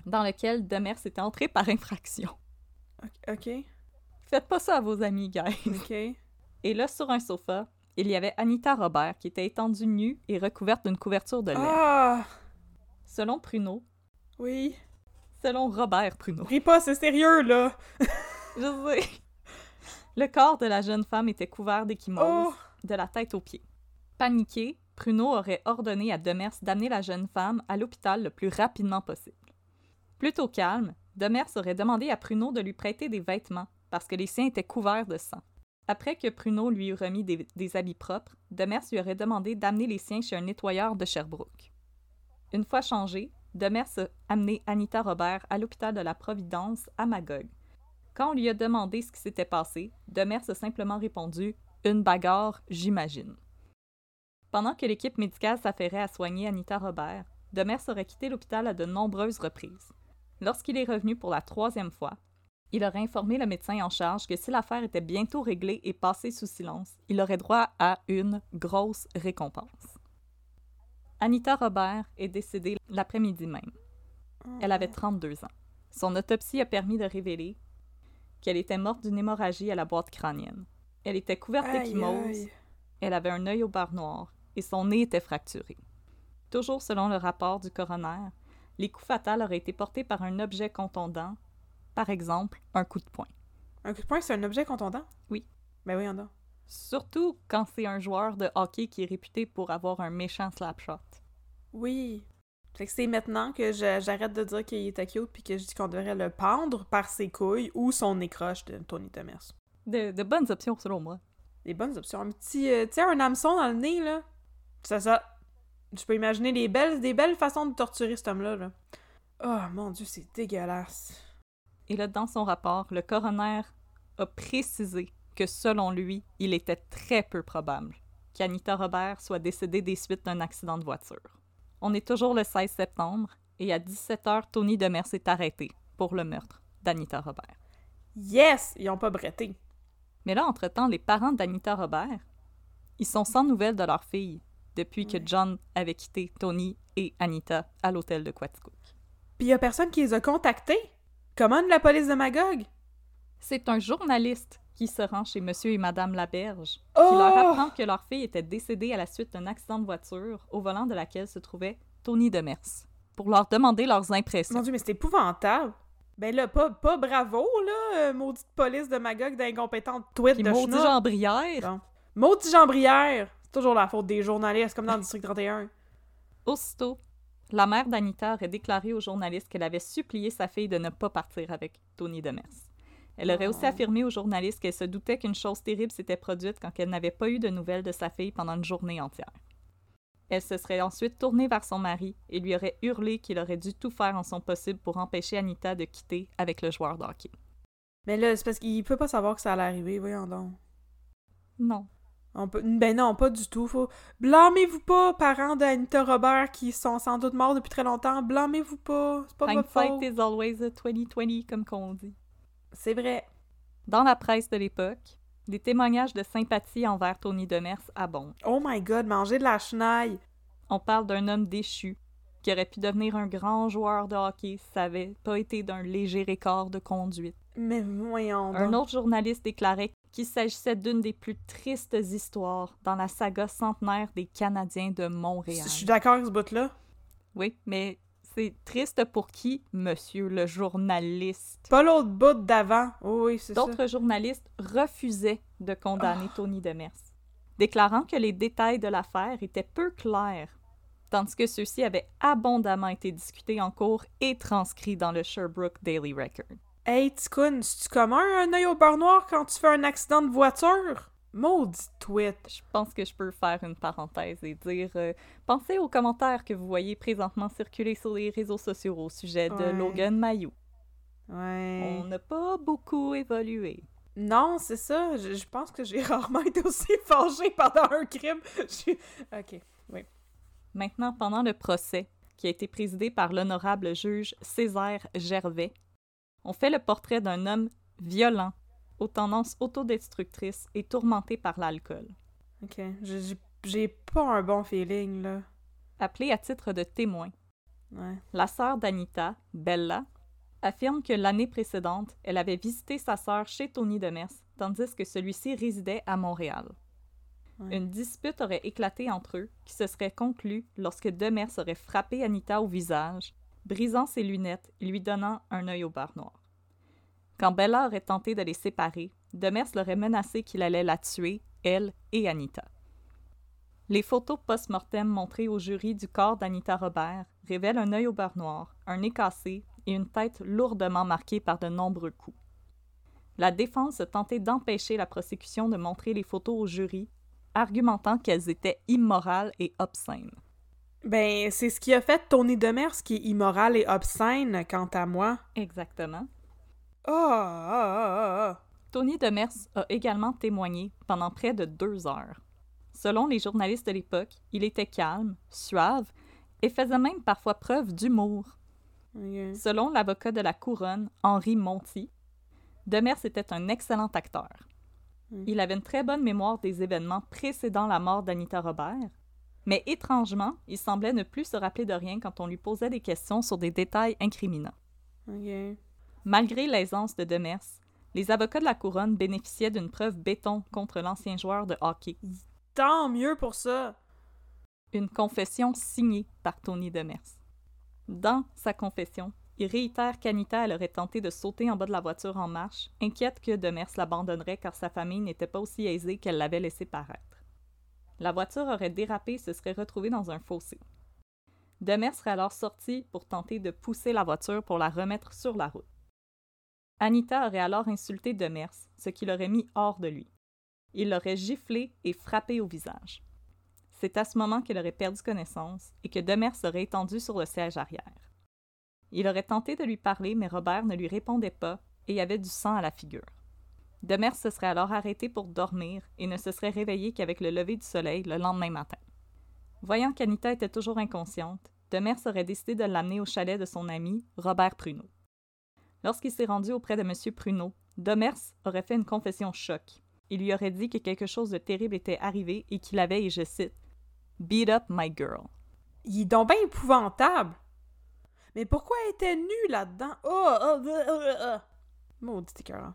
B: dans lequel Demers était entré par infraction.
A: Ok,
B: Faites pas ça à vos amis, guys.
A: ok.
B: Et là, sur un sofa, il y avait Anita Robert qui était étendue nue et recouverte d'une couverture de laine.
A: Ah!
B: Selon Pruneau,
A: Oui.
B: selon Robert Pruneau,
A: Ris pas, c'est sérieux, là!
B: je sais, le corps de la jeune femme était couvert d'échymoses.
A: Oh!
B: de la tête aux pieds. Paniqué, Pruneau aurait ordonné à Demers d'amener la jeune femme à l'hôpital le plus rapidement possible. Plutôt calme, Demers aurait demandé à Pruneau de lui prêter des vêtements parce que les siens étaient couverts de sang. Après que Pruneau lui eut remis des, habits propres, Demers lui aurait demandé d'amener les siens chez un nettoyeur de Sherbrooke. Une fois changé, Demers a amené Anita Robert à l'hôpital de la Providence à Magog. Quand on lui a demandé ce qui s'était passé, Demers a simplement répondu une bagarre, j'imagine. Pendant que l'équipe médicale s'affairait à soigner Anita Robert, Demers aurait quitté l'hôpital à de nombreuses reprises. Lorsqu'il est revenu pour la troisième fois, il aurait informé le médecin en charge que si l'affaire était bientôt réglée et passée sous silence, il aurait droit à une grosse récompense. Anita Robert est décédée l'après-midi même. Elle avait 32 ans. Son autopsie a permis de révéler qu'elle était morte d'une hémorragie à la boîte crânienne. Elle était couverte
A: aïe.
B: elle avait un œil au bar noir et son nez était fracturé. Toujours selon le rapport du coroner, les coups fatals auraient été portés par un objet contondant, par exemple un coup de poing.
A: Un coup de poing, c'est un objet contondant?
B: Oui.
A: Ben oui, on a.
B: Surtout quand c'est un joueur de hockey qui est réputé pour avoir un méchant slap shot.
A: Oui. Fait que c'est maintenant que j'arrête de dire qu'il était cute puis que je dis qu'on devrait le pendre par ses couilles ou son nez croche de Tony Thomas.
B: De, de bonnes options selon moi.
A: Des bonnes options. Un petit, euh, tu sais, un hameçon dans le nez, là. C'est ça. Je peux imaginer des belles, des belles façons de torturer cet homme-là, là. Oh, mon Dieu, c'est dégueulasse.
B: Et là, dans son rapport, le coroner a précisé que selon lui, il était très peu probable qu'Anita Robert soit décédée des suites d'un accident de voiture. On est toujours le 16 septembre et à 17h, Tony Demers est arrêté pour le meurtre d'Anita Robert.
A: Yes! Ils ont pas bretté.
B: Mais là, entre-temps, les parents d'Anita Robert, ils sont sans nouvelles de leur fille depuis que. John avait quitté Tony et Anita à l'hôtel de Quaticook.
A: Puis y a personne qui les a contactés? Comment de la police de Magog?
B: C'est un journaliste qui se rend chez Monsieur et Madame Laberge
A: Oh!
B: qui leur apprend que leur fille était décédée à la suite d'un accident de voiture au volant de laquelle se trouvait Tony Demers, pour leur demander leurs impressions.
A: Mon Dieu, mais c'est épouvantable. Ben là, pas, pas bravo, là, euh, maudite police de Magog d'incompétente tweet
B: Puis
A: de
B: maudit
A: schnock.
B: Jean Brière,
A: Bon. Maudit Jean Brière! C'est toujours la faute des journalistes, comme dans le District 31.
B: aussitôt, La mère d'Anita aurait déclaré aux journalistes qu'elle avait supplié sa fille de ne pas partir avec Tony Demers. Elle aurait aussi
A: Oh.
B: affirmé aux journalistes qu'elle se doutait qu'une chose terrible s'était produite quand elle n'avait pas eu de nouvelles de sa fille pendant une journée entière. Elle se serait ensuite tournée vers son mari et lui aurait hurlé qu'il aurait dû tout faire en son possible pour empêcher Anita de quitter avec le joueur de hockey.
A: Mais là, c'est parce qu'il peut pas savoir que ça allait arriver, voyons donc.
B: Non.
A: On peut... Ben non, pas du tout. Faut... Blâmez-vous pas, parents d'Anita Robert qui sont sans doute morts depuis très longtemps. Blâmez-vous pas. C'est pas votre faute.
B: is always a 2020, comme qu'on dit.
A: C'est vrai.
B: Dans la presse de l'époque, des témoignages de sympathie envers Tony Demers abondent.
A: Oh my god, manger de la chenaille.
B: On parle d'un homme déchu qui aurait pu devenir un grand joueur de hockey si ça avait pas été d'un léger écart de conduite.
A: Mais voyons
B: Un autre journaliste déclarait qu'il s'agissait d'une des plus tristes histoires dans la saga centenaire des Canadiens de
A: Je
B: Montréal.
A: suis d'accord avec ce bout-là.
B: Oui, mais c'est triste pour qui, monsieur le journaliste?
A: Pas l'autre bout d'avant. Oh oui, c'est ça.
B: D'autres journalistes refusaient de condamner Tony Demers, déclarant que les détails de l'affaire étaient peu clairs, tandis que ceux-ci avaient abondamment été discutés en cours et transcrits dans le Sherbrooke Daily Record.
A: Hey, Ticoun, c'est-tu commun un œil au beurre noir quand tu fais un accident de voiture? Maudit tweet.
B: Je pense que je peux faire une parenthèse et dire euh, pensez aux commentaires que vous voyez présentement circuler sur les réseaux sociaux au sujet de
A: Ouais.
B: Logan Mayou.
A: Ouais.
B: On n'a pas beaucoup évolué.
A: Non, c'est ça. Je, je pense que j'ai rarement été aussi fâchée pendant un crime. Je. Ok.
B: Maintenant, pendant le procès, qui a été présidé par l'honorable juge Césaire Gervais, on fait le portrait d'un homme violent, aux tendances autodestructrices et tourmenté par l'alcool.
A: Ok. J'ai pas un bon feeling, là.
B: Appelé à titre de témoin,
A: Ouais.
B: la sœur d'Anita, Bella, affirme que l'année précédente, elle avait visité sa sœur chez Tony Demers, tandis que celui-ci résidait à Montréal.
A: Ouais.
B: Une dispute aurait éclaté entre eux, qui se serait conclue lorsque Demers aurait frappé Anita au visage, brisant ses lunettes et lui donnant un œil au beurre noir. Quand Bella aurait tenté de les séparer, Demers l'aurait menacé qu'il allait la tuer, elle et Anita. Les photos post-mortem montrées au jury du corps d'Anita Robert révèlent un œil au beurre noir, un nez cassé et une tête lourdement marquée par de nombreux coups. La défense tenté d'empêcher la prosécution de montrer les photos au jury, argumentant qu'elles étaient immorales et obscènes.
A: Ben, c'est ce qui a fait Tony Demers qui est immoral et obscène, quant à moi.
B: Exactement.
A: Ah, ah, ah.
B: Tony Demers a également témoigné pendant près de deux heures. Selon les journalistes de l'époque, il était calme, suave et faisait même parfois preuve d'humour. Selon l'avocat de la couronne, Henri Monti, Demers était un excellent acteur. Il avait une très bonne mémoire des événements précédant la mort d'Anita Robert, mais étrangement, il semblait ne plus se rappeler de rien quand on lui posait des questions sur des détails incriminants. Malgré l'aisance de Demers, les avocats de la couronne bénéficiaient d'une preuve béton contre l'ancien joueur de hockey,
A: Tant mieux pour ça.
B: une confession signée par Tony Demers. Dans sa confession, il réitère qu'Anita elle aurait tenté de sauter en bas de la voiture en marche, inquiète que Demers l'abandonnerait car sa famille n'était pas aussi aisée qu'elle l'avait laissé paraître. La voiture aurait dérapé et se serait retrouvée dans un fossé. Demers serait alors sorti pour tenter de pousser la voiture pour la remettre sur la route. Anita aurait alors insulté Demers, ce qui l'aurait mis hors de lui. Il l'aurait giflé et frappé au visage. C'est à ce moment qu'elle aurait perdu connaissance et que Demers serait étendu sur le siège arrière. Il aurait tenté de lui parler, mais Robert ne lui répondait pas et avait du sang à la figure. Demers se serait alors arrêté pour dormir et ne se serait réveillé qu'avec le lever du soleil le lendemain matin. Voyant qu'Anita était toujours inconsciente, Demers aurait décidé de l'amener au chalet de son ami, Robert Pruneau. Lorsqu'il s'est rendu auprès de M. Pruneau, Demers aurait fait une confession choc. Il lui aurait dit que quelque chose de terrible était arrivé et qu'il avait, et je cite, Beat up my girl.
A: Il est donc bien épouvantable. Mais pourquoi elle était nue là-dedans? Oh, oh, oh, oh, oh. Maudit écœurant.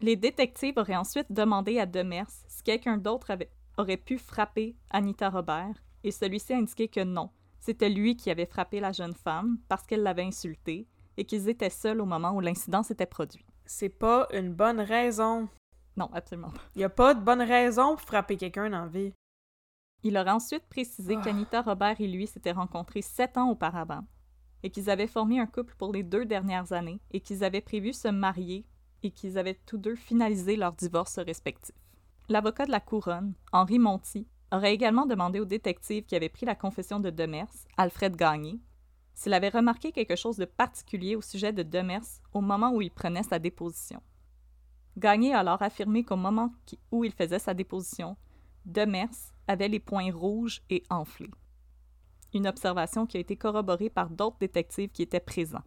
B: Les détectives auraient ensuite demandé à Demers si quelqu'un d'autre avait- aurait pu frapper Anita Robert, et celui-ci a indiqué que non, c'était lui qui avait frappé la jeune femme parce qu'elle l'avait insultée et qu'ils étaient seuls au moment où l'incident s'était produit.
A: C'est pas une bonne raison.
B: Non, absolument pas.
A: Y a pas de bonne raison pour frapper quelqu'un la vie.
B: Il aurait ensuite précisé
A: Ah.
B: qu'Anita Robert et lui s'étaient rencontrés sept ans auparavant et qu'ils avaient formé un couple pour les deux dernières années et qu'ils avaient prévu se marier et qu'ils avaient tous deux finalisé leur divorce respectif. L'avocat de la couronne, Henri Monti, aurait également demandé au détective qui avait pris la confession de Demers, Alfred Gagné, s'il avait remarqué quelque chose de particulier au sujet de Demers au moment où il prenait sa déposition. Gagné a alors affirmé qu'au moment où il faisait sa déposition, Demers avait les poings rouges et enflés. Une observation qui a été corroborée par d'autres détectives qui étaient présents.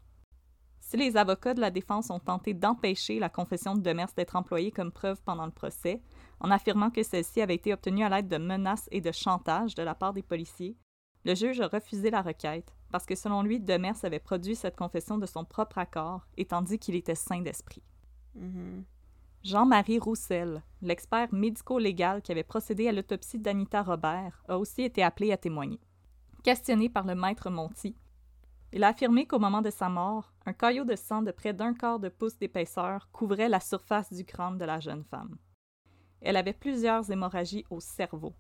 B: Si les avocats de la défense ont tenté d'empêcher la confession de Demers d'être employée comme preuve pendant le procès, en affirmant que celle-ci avait été obtenue à l'aide de menaces et de chantage de la part des policiers, le juge a refusé la requête parce que selon lui, Demers avait produit cette confession de son propre accord et tandis qu'il était sain d'esprit.
A: Mhm.
B: Jean-Marie Roussel, l'expert médico-légal qui avait procédé à l'autopsie d'Anita Robert, a aussi été appelé à témoigner. Questionné par le maître Monti, il a affirmé qu'au moment de sa mort, un caillot de sang de près d'un quart de pouce d'épaisseur couvrait la surface du crâne de la jeune femme. Elle avait plusieurs hémorragies au cerveau,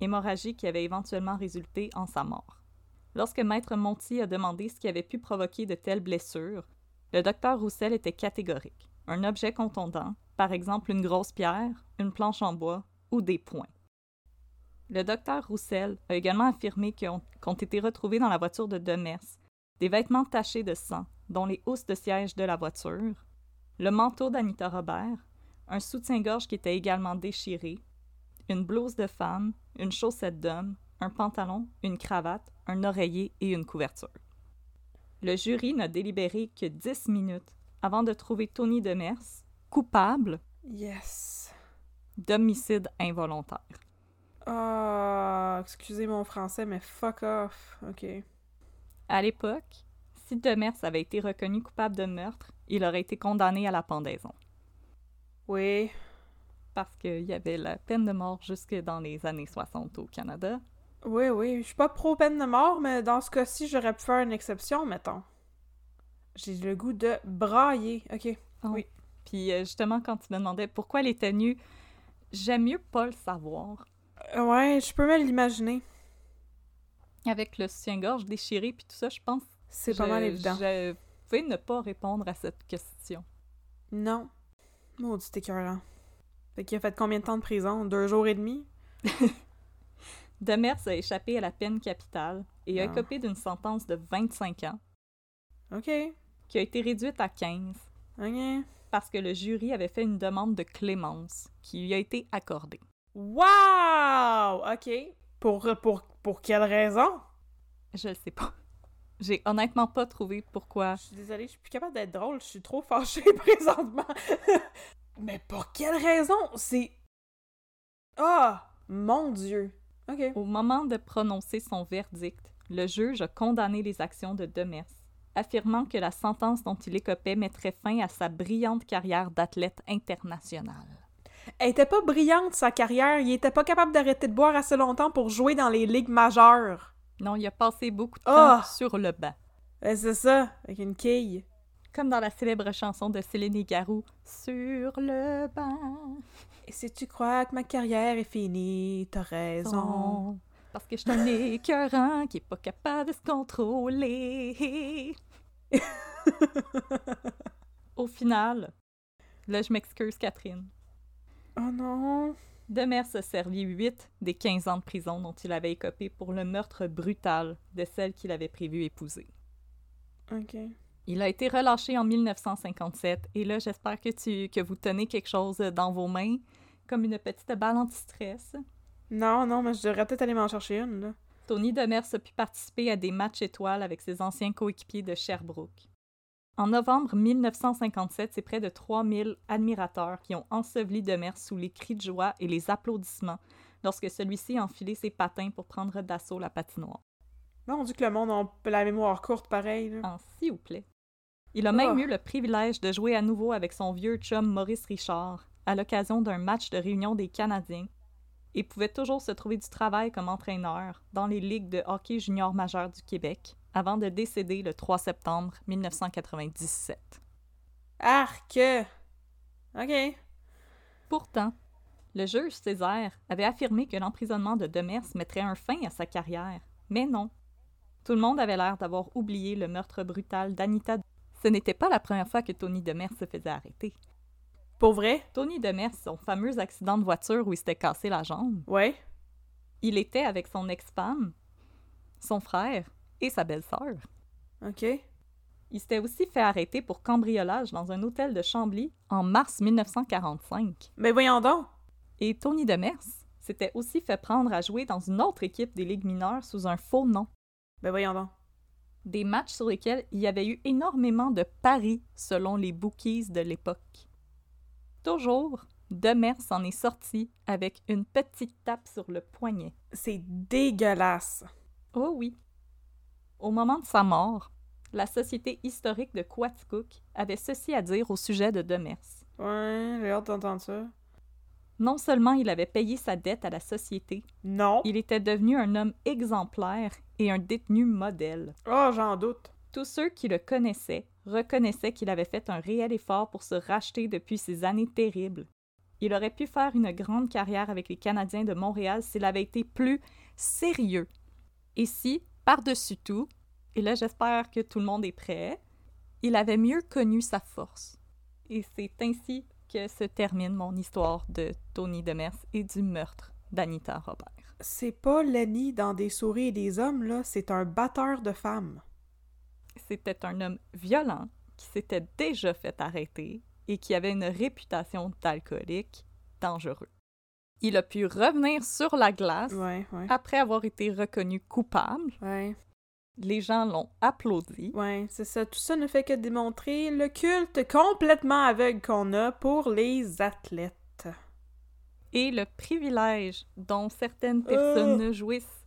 B: hémorragies qui avaient éventuellement résulté en sa mort. Lorsque maître Monti a demandé ce qui avait pu provoquer de telles blessures, le docteur Roussel était catégorique. Un objet contondant, par exemple une grosse pierre, une planche en bois ou des poings. Le docteur Roussel a également affirmé qu'ont qu'ont été retrouvés dans la voiture de Demers des vêtements tachés de sang, dont les housses de siège de la voiture, le manteau d'Anita Robert, un soutien-gorge qui était également déchiré, une blouse de femme, une chaussette d'homme, un pantalon, une cravate, un oreiller et une couverture. Le jury n'a délibéré que dix minutes avant de trouver Tony Demers coupable
A: Yes.
B: d'homicide involontaire.
A: Ah, excusez mon français, mais fuck off. Ok.
B: À l'époque, si Demers avait été reconnu coupable de meurtre, il aurait été condamné à la pendaison.
A: Oui.
B: Parce qu'il y avait la peine de mort jusque dans les années 60 au Canada.
A: Oui, oui. Je suis pas pro peine de mort, mais dans ce cas-ci, j'aurais pu faire une exception, mettons. J'ai le goût de brailler. Ok. Oui.
B: Puis euh, justement, quand tu me demandais pourquoi elle était nue, j'aime mieux pas le savoir.
A: Ouais, je peux me l'imaginer.
B: Avec le soutien-gorge déchiré puis tout ça, je pense
A: C'est pas mal évident.
B: Je vais ne pas répondre à cette question.
A: Non. Maudit écœurant. Fait qu'il a fait combien de temps de prison? Deux jours et demi?
B: Demers a échappé à la peine capitale et a
A: Ah.
B: écopé d'une sentence de 25 ans
A: Ok.
B: qui a été réduite à 15
A: Ok.
B: parce que le jury avait fait une demande de clémence qui lui a été accordée.
A: Wow! Ok. Pour, pour, pour quelle raison?
B: Je le sais pas. J'ai honnêtement pas trouvé pourquoi.
A: Je suis désolée, je suis plus capable d'être drôle, je suis trop fâchée présentement. Mais pour quelle raison? C'est. Ah! mon Dieu! Ok.
B: Au moment de prononcer son verdict, le juge a condamné les actions de Demers, affirmant que la sentence dont il écopait mettrait fin à sa brillante carrière d'athlète international.
A: Elle était pas brillante, sa carrière. Il était pas capable d'arrêter de boire assez longtemps pour jouer dans les ligues majeures.
B: Non, il a passé beaucoup de temps
A: Ah!
B: sur le banc.
A: C'est ça, avec une quille.
B: Comme dans la célèbre chanson de Céline Garou, Sur le banc.
A: Et si tu crois que ma carrière est finie, t'as raison.
B: Parce que je suis un écœurant qui est pas capable de se contrôler. Au final, là je m'excuse Catherine,
A: Oh non!
B: Demers a servi 8 des 15 ans de prison dont il avait écopé pour le meurtre brutal de celle qu'il avait prévu épouser.
A: Ok.
B: Il a été relâché en 1957 et là j'espère que tu que vous tenez quelque chose dans vos mains comme une petite balle anti-stress.
A: Non, non, mais je devrais peut-être aller m'en chercher une, là.
B: Tony Demers a pu participer à des matchs étoiles avec ses anciens coéquipiers de Sherbrooke. En novembre 1957, c'est près de 3000 admirateurs qui ont enseveli Demers sous les cris de joie et les applaudissements lorsque celui-ci a enfilé ses patins pour prendre d'assaut la patinoire.
A: Mon Dieu que le monde a la mémoire courte pareil, là.
B: En s'il vous plaît. Il a même
A: Oh.
B: eu le privilège de jouer à nouveau avec son vieux chum Maurice Richard à l'occasion d'un match de réunion des Canadiens et pouvait toujours se trouver du travail comme entraîneur dans les ligues de hockey junior majeur du Québec avant de décéder le 3 septembre 1997.
A: Arc! Ok.
B: Pourtant, Le juge Césaire avait affirmé que l'emprisonnement de Demers mettrait un fin à sa carrière, mais non. Tout le monde avait l'air d'avoir oublié le meurtre brutal d'Anita. Ce n'était pas la première fois que Tony Demers se faisait arrêter.
A: Pour vrai?
B: Tony Demers, son fameux accident de voiture où il s'était cassé la jambe,
A: Ouais.
B: il était avec son ex-femme, son frère et sa belle-sœur.
A: OK.
B: Il s'était aussi fait arrêter pour cambriolage dans un hôtel de Chambly en mars 1945.
A: Mais voyons donc.
B: Et Tony Demers s'était aussi fait prendre à jouer dans une autre équipe des ligues mineures sous un faux nom.
A: Ben voyons donc.
B: Des matchs sur lesquels il y avait eu énormément de paris selon les bookies de l'époque. Toujours, Demers s'en est sorti avec une petite tape sur le poignet.
A: C'est dégueulasse.
B: Oh oui. Au moment de sa mort, la Société historique de Quaticook avait ceci à dire au sujet de Demers.
A: Ouais, j'ai hâte d'entendre ça.
B: Non seulement il avait payé sa dette à la société,
A: Non.
B: il était devenu un homme exemplaire et un détenu modèle.
A: Oh, j'en doute.
B: Tous ceux qui le connaissaient reconnaissaient qu'il avait fait un réel effort pour se racheter depuis ces années terribles. Il aurait pu faire une grande carrière avec les Canadiens de Montréal s'il avait été plus sérieux. Et si, par-dessus tout, et là j'espère que tout le monde est prêt, il avait mieux connu sa force. Et c'est ainsi que se termine mon histoire de Tony Demers et du meurtre d'Anita Robert.
A: C'est pas Lenny dans Des souris et des hommes, là. C'est un batteur de femmes.
B: C'était un homme violent qui s'était déjà fait arrêter et qui avait une réputation d'alcoolique dangereux. Il a pu revenir sur la glace
A: Ouais, ouais.
B: après avoir été reconnu coupable.
A: Ouais,
B: Les gens l'ont applaudi.
A: c'est ça. Tout ça ne fait que démontrer le culte complètement aveugle qu'on a pour les athlètes.
B: et le privilège dont certaines personnes jouissent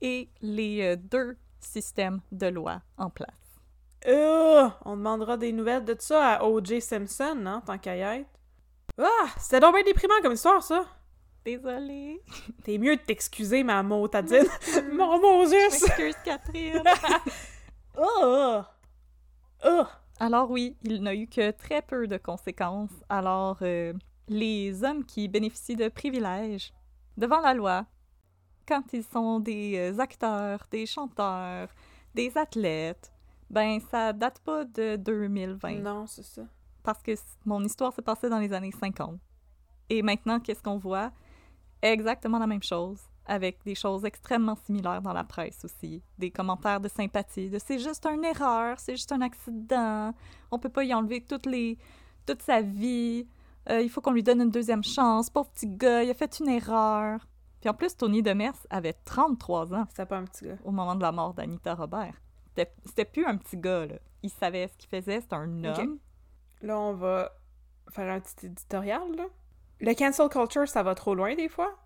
B: et les euh, deux systèmes de loi en place.
A: On demandera des nouvelles de ça à O.J. Simpson, hein, tant qu'à. Ah, c'était donc bien déprimant comme histoire, ça.
B: Désolée.
A: T'es mieux de t'excuser, ma motadine. Mon Moses!
B: Excuse Catherine.
A: Oh! Oh!
B: Alors oui, il n'a eu que très peu de conséquences. Alors euh, les hommes qui bénéficient de privilèges devant la loi, quand ils sont des euh, acteurs, des chanteurs, des athlètes, ben ça date pas de 2020.
A: Non, c'est ça.
B: parce que mon histoire s'est passée dans les années 50. Et maintenant, qu'est-ce qu'on voit? Exactement la même chose, avec des choses extrêmement similaires dans la presse aussi. Des commentaires de sympathie, de c'est juste une erreur, c'est juste un accident, on peut pas y enlever toutes les, toute sa vie, euh, il faut qu'on lui donne une deuxième chance, pauvre petit gars, il a fait une erreur. Puis en plus, Tony Demers avait 33 ans
A: C'était pas un petit gars.
B: au moment de la mort d'Anita Robert. C'était- plus un petit gars, là. Il savait ce qu'il faisait, c'était un homme.
A: Là, on va faire un petit éditorial, là. Le cancel culture, ça va trop loin des fois.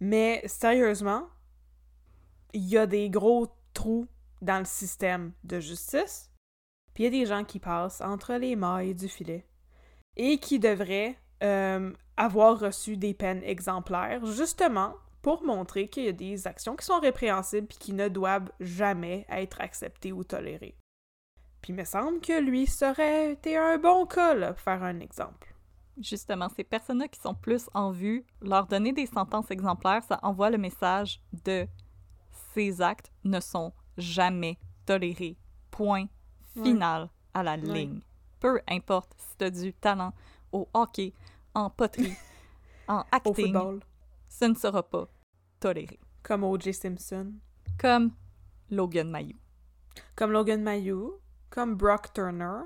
A: Mais sérieusement, il y a des gros trous dans le système de justice. Puis il y a des gens qui passent entre les mailles du filet et qui devraient euh, avoir reçu des peines exemplaires, justement pour montrer qu'il y a des actions qui sont répréhensibles puis qui ne doivent jamais être acceptées ou tolérées. Puis il me semble que lui serait été un bon cas, là, pour faire un exemple.
B: Justement, ces personnes-là qui sont plus en vue, leur donner des sentences exemplaires, ça envoie le message de ces actes ne sont jamais tolérés. Point final à la ligne. Peu importe si tu as du talent au hockey, en poterie, en
A: Au
B: acting,
A: football.
B: ce ne sera pas toléré.
A: Comme O.J. Simpson.
B: Comme Logan Mayou.
A: Comme Logan Mayou. Comme Brock Turner.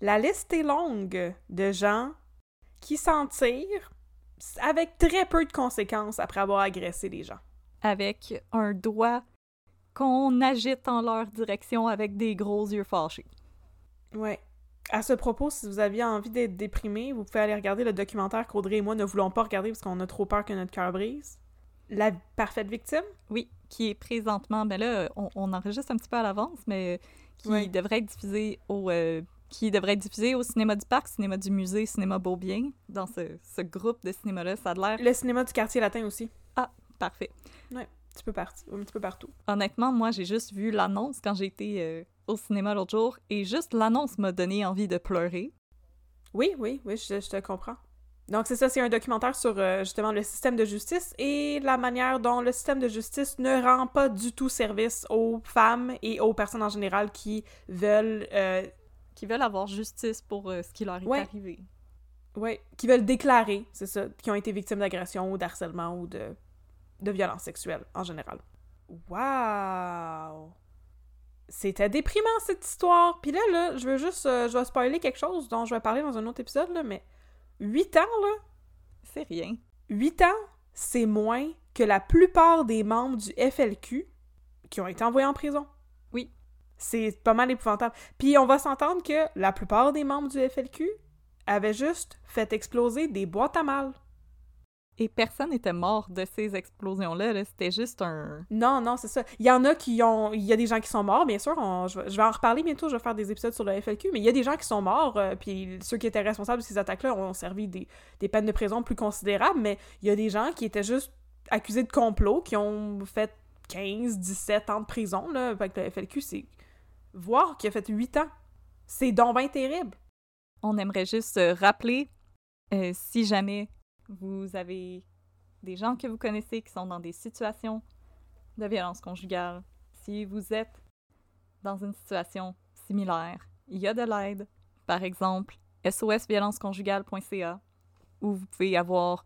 A: La liste est longue de gens qui s'en tirent avec très peu de conséquences après avoir agressé les gens.
B: Avec un doigt qu'on agite en leur direction avec des gros yeux fâchés.
A: Ouais. À ce propos, si vous aviez envie d'être déprimé, vous pouvez aller regarder le documentaire qu'Audrey et moi ne voulons pas regarder parce qu'on a trop peur que notre cœur brise. La parfaite victime?
B: Oui, qui est présentement, ben là, on, on enregistre un petit peu à l'avance, mais qui devrait être diffusé au euh, qui devrait être diffusé au cinéma du parc, cinéma du musée, cinéma Beaubien, dans ce, ce groupe de cinéma-là. Ça a l'air
A: Le cinéma du quartier latin aussi.
B: parfait.
A: Un petit peu, parti, un petit peu partout.
B: Honnêtement, moi, j'ai juste vu l'annonce quand j'ai été euh, au cinéma l'autre jour, et juste l'annonce m'a donné envie de pleurer.
A: Oui, oui, oui, je, je te comprends. Donc c'est ça, c'est un documentaire sur euh, justement le système de justice et la manière dont le système de justice ne rend pas du tout service aux femmes et aux personnes en général qui veulent... euh,
B: Qui veulent avoir justice pour euh, ce qui leur est
A: Ouais.
B: arrivé.
A: ouais, qui veulent déclarer, c'est ça, qui ont été victimes d'agression ou d'harcèlement ou de, de violence sexuelle en général. Wow! C'était déprimant cette histoire. Puis là, là, je veux juste, euh, je vais spoiler quelque chose dont je vais parler dans un autre épisode, là, mais 8 ans, là,
B: C'est rien.
A: 8 ans, c'est moins que la plupart des membres du FLQ qui ont été envoyés en prison. C'est pas mal épouvantable. Puis on va s'entendre que la plupart des membres du FLQ avaient juste fait exploser des boîtes à mal.
B: Et personne n'était mort de ces explosions-là. là. C'était juste un...
A: Non, non, c'est ça. Il y en a qui ont... Il y a des gens qui sont morts, bien sûr. on- Je, vais, je vais en reparler bientôt, je vais faire des épisodes sur le FLQ, mais il y a des gens qui sont morts, euh, puis ceux qui étaient responsables de ces attaques-là ont servi des, des peines de prison plus considérables, mais il y a des gens qui étaient juste accusés de complot, qui ont fait 15, 17 ans de prison, là, avec le FLQ, c'est... Voir qu'il a fait 8 ans, c'est donc bien terrible.
B: On aimerait juste euh, rappeler, euh, si jamais vous avez des gens que vous connaissez qui sont dans des situations de violence conjugale, si vous êtes dans une situation similaire, il y a de l'aide. Par exemple, sosviolenceconjugale.ca, où vous pouvez avoir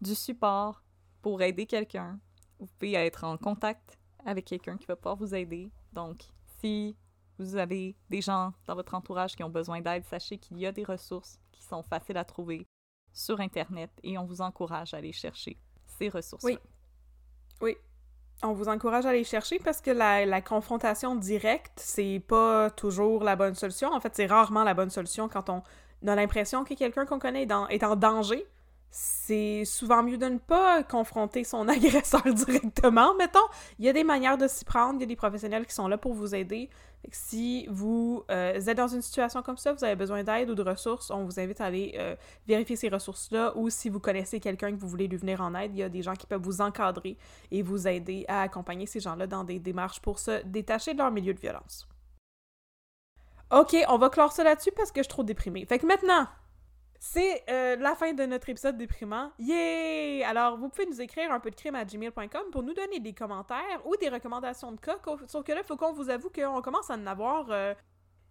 B: du support pour aider quelqu'un. Vous pouvez être en contact avec quelqu'un qui va pouvoir vous aider. Donc, si vous avez des gens dans votre entourage qui ont besoin d'aide, sachez qu'il y a des ressources qui sont faciles à trouver sur Internet et on vous encourage à aller chercher ces ressources.
A: Oui. Oui. On vous encourage à aller chercher parce que la, confrontation directe, c'est pas toujours la bonne solution. En fait, c'est rarement la bonne solution quand on a l'impression que quelqu'un qu'on connaît est en danger. C'est souvent mieux de ne pas confronter son agresseur directement, mettons. Il y a des manières de s'y prendre, il y a des professionnels qui sont là pour vous aider. Si vous euh, êtes dans une situation comme ça, vous avez besoin d'aide ou de ressources, on vous invite à aller euh, vérifier ces ressources-là ou si vous connaissez quelqu'un que vous voulez lui venir en aide, il y a des gens qui peuvent vous encadrer et vous aider à accompagner ces gens-là dans des démarches pour se détacher de leur milieu de violence. Ok, on va clore ça là-dessus parce que je suis trop déprimée. Fait que maintenant, c'est euh, la fin de notre épisode déprimant. Yay! Alors, vous pouvez nous écrire un peu de crime à gmail.com pour nous donner des commentaires ou des recommandations de cas. Sauf que là, faut qu'on vous avoue qu'on commence à en avoir euh,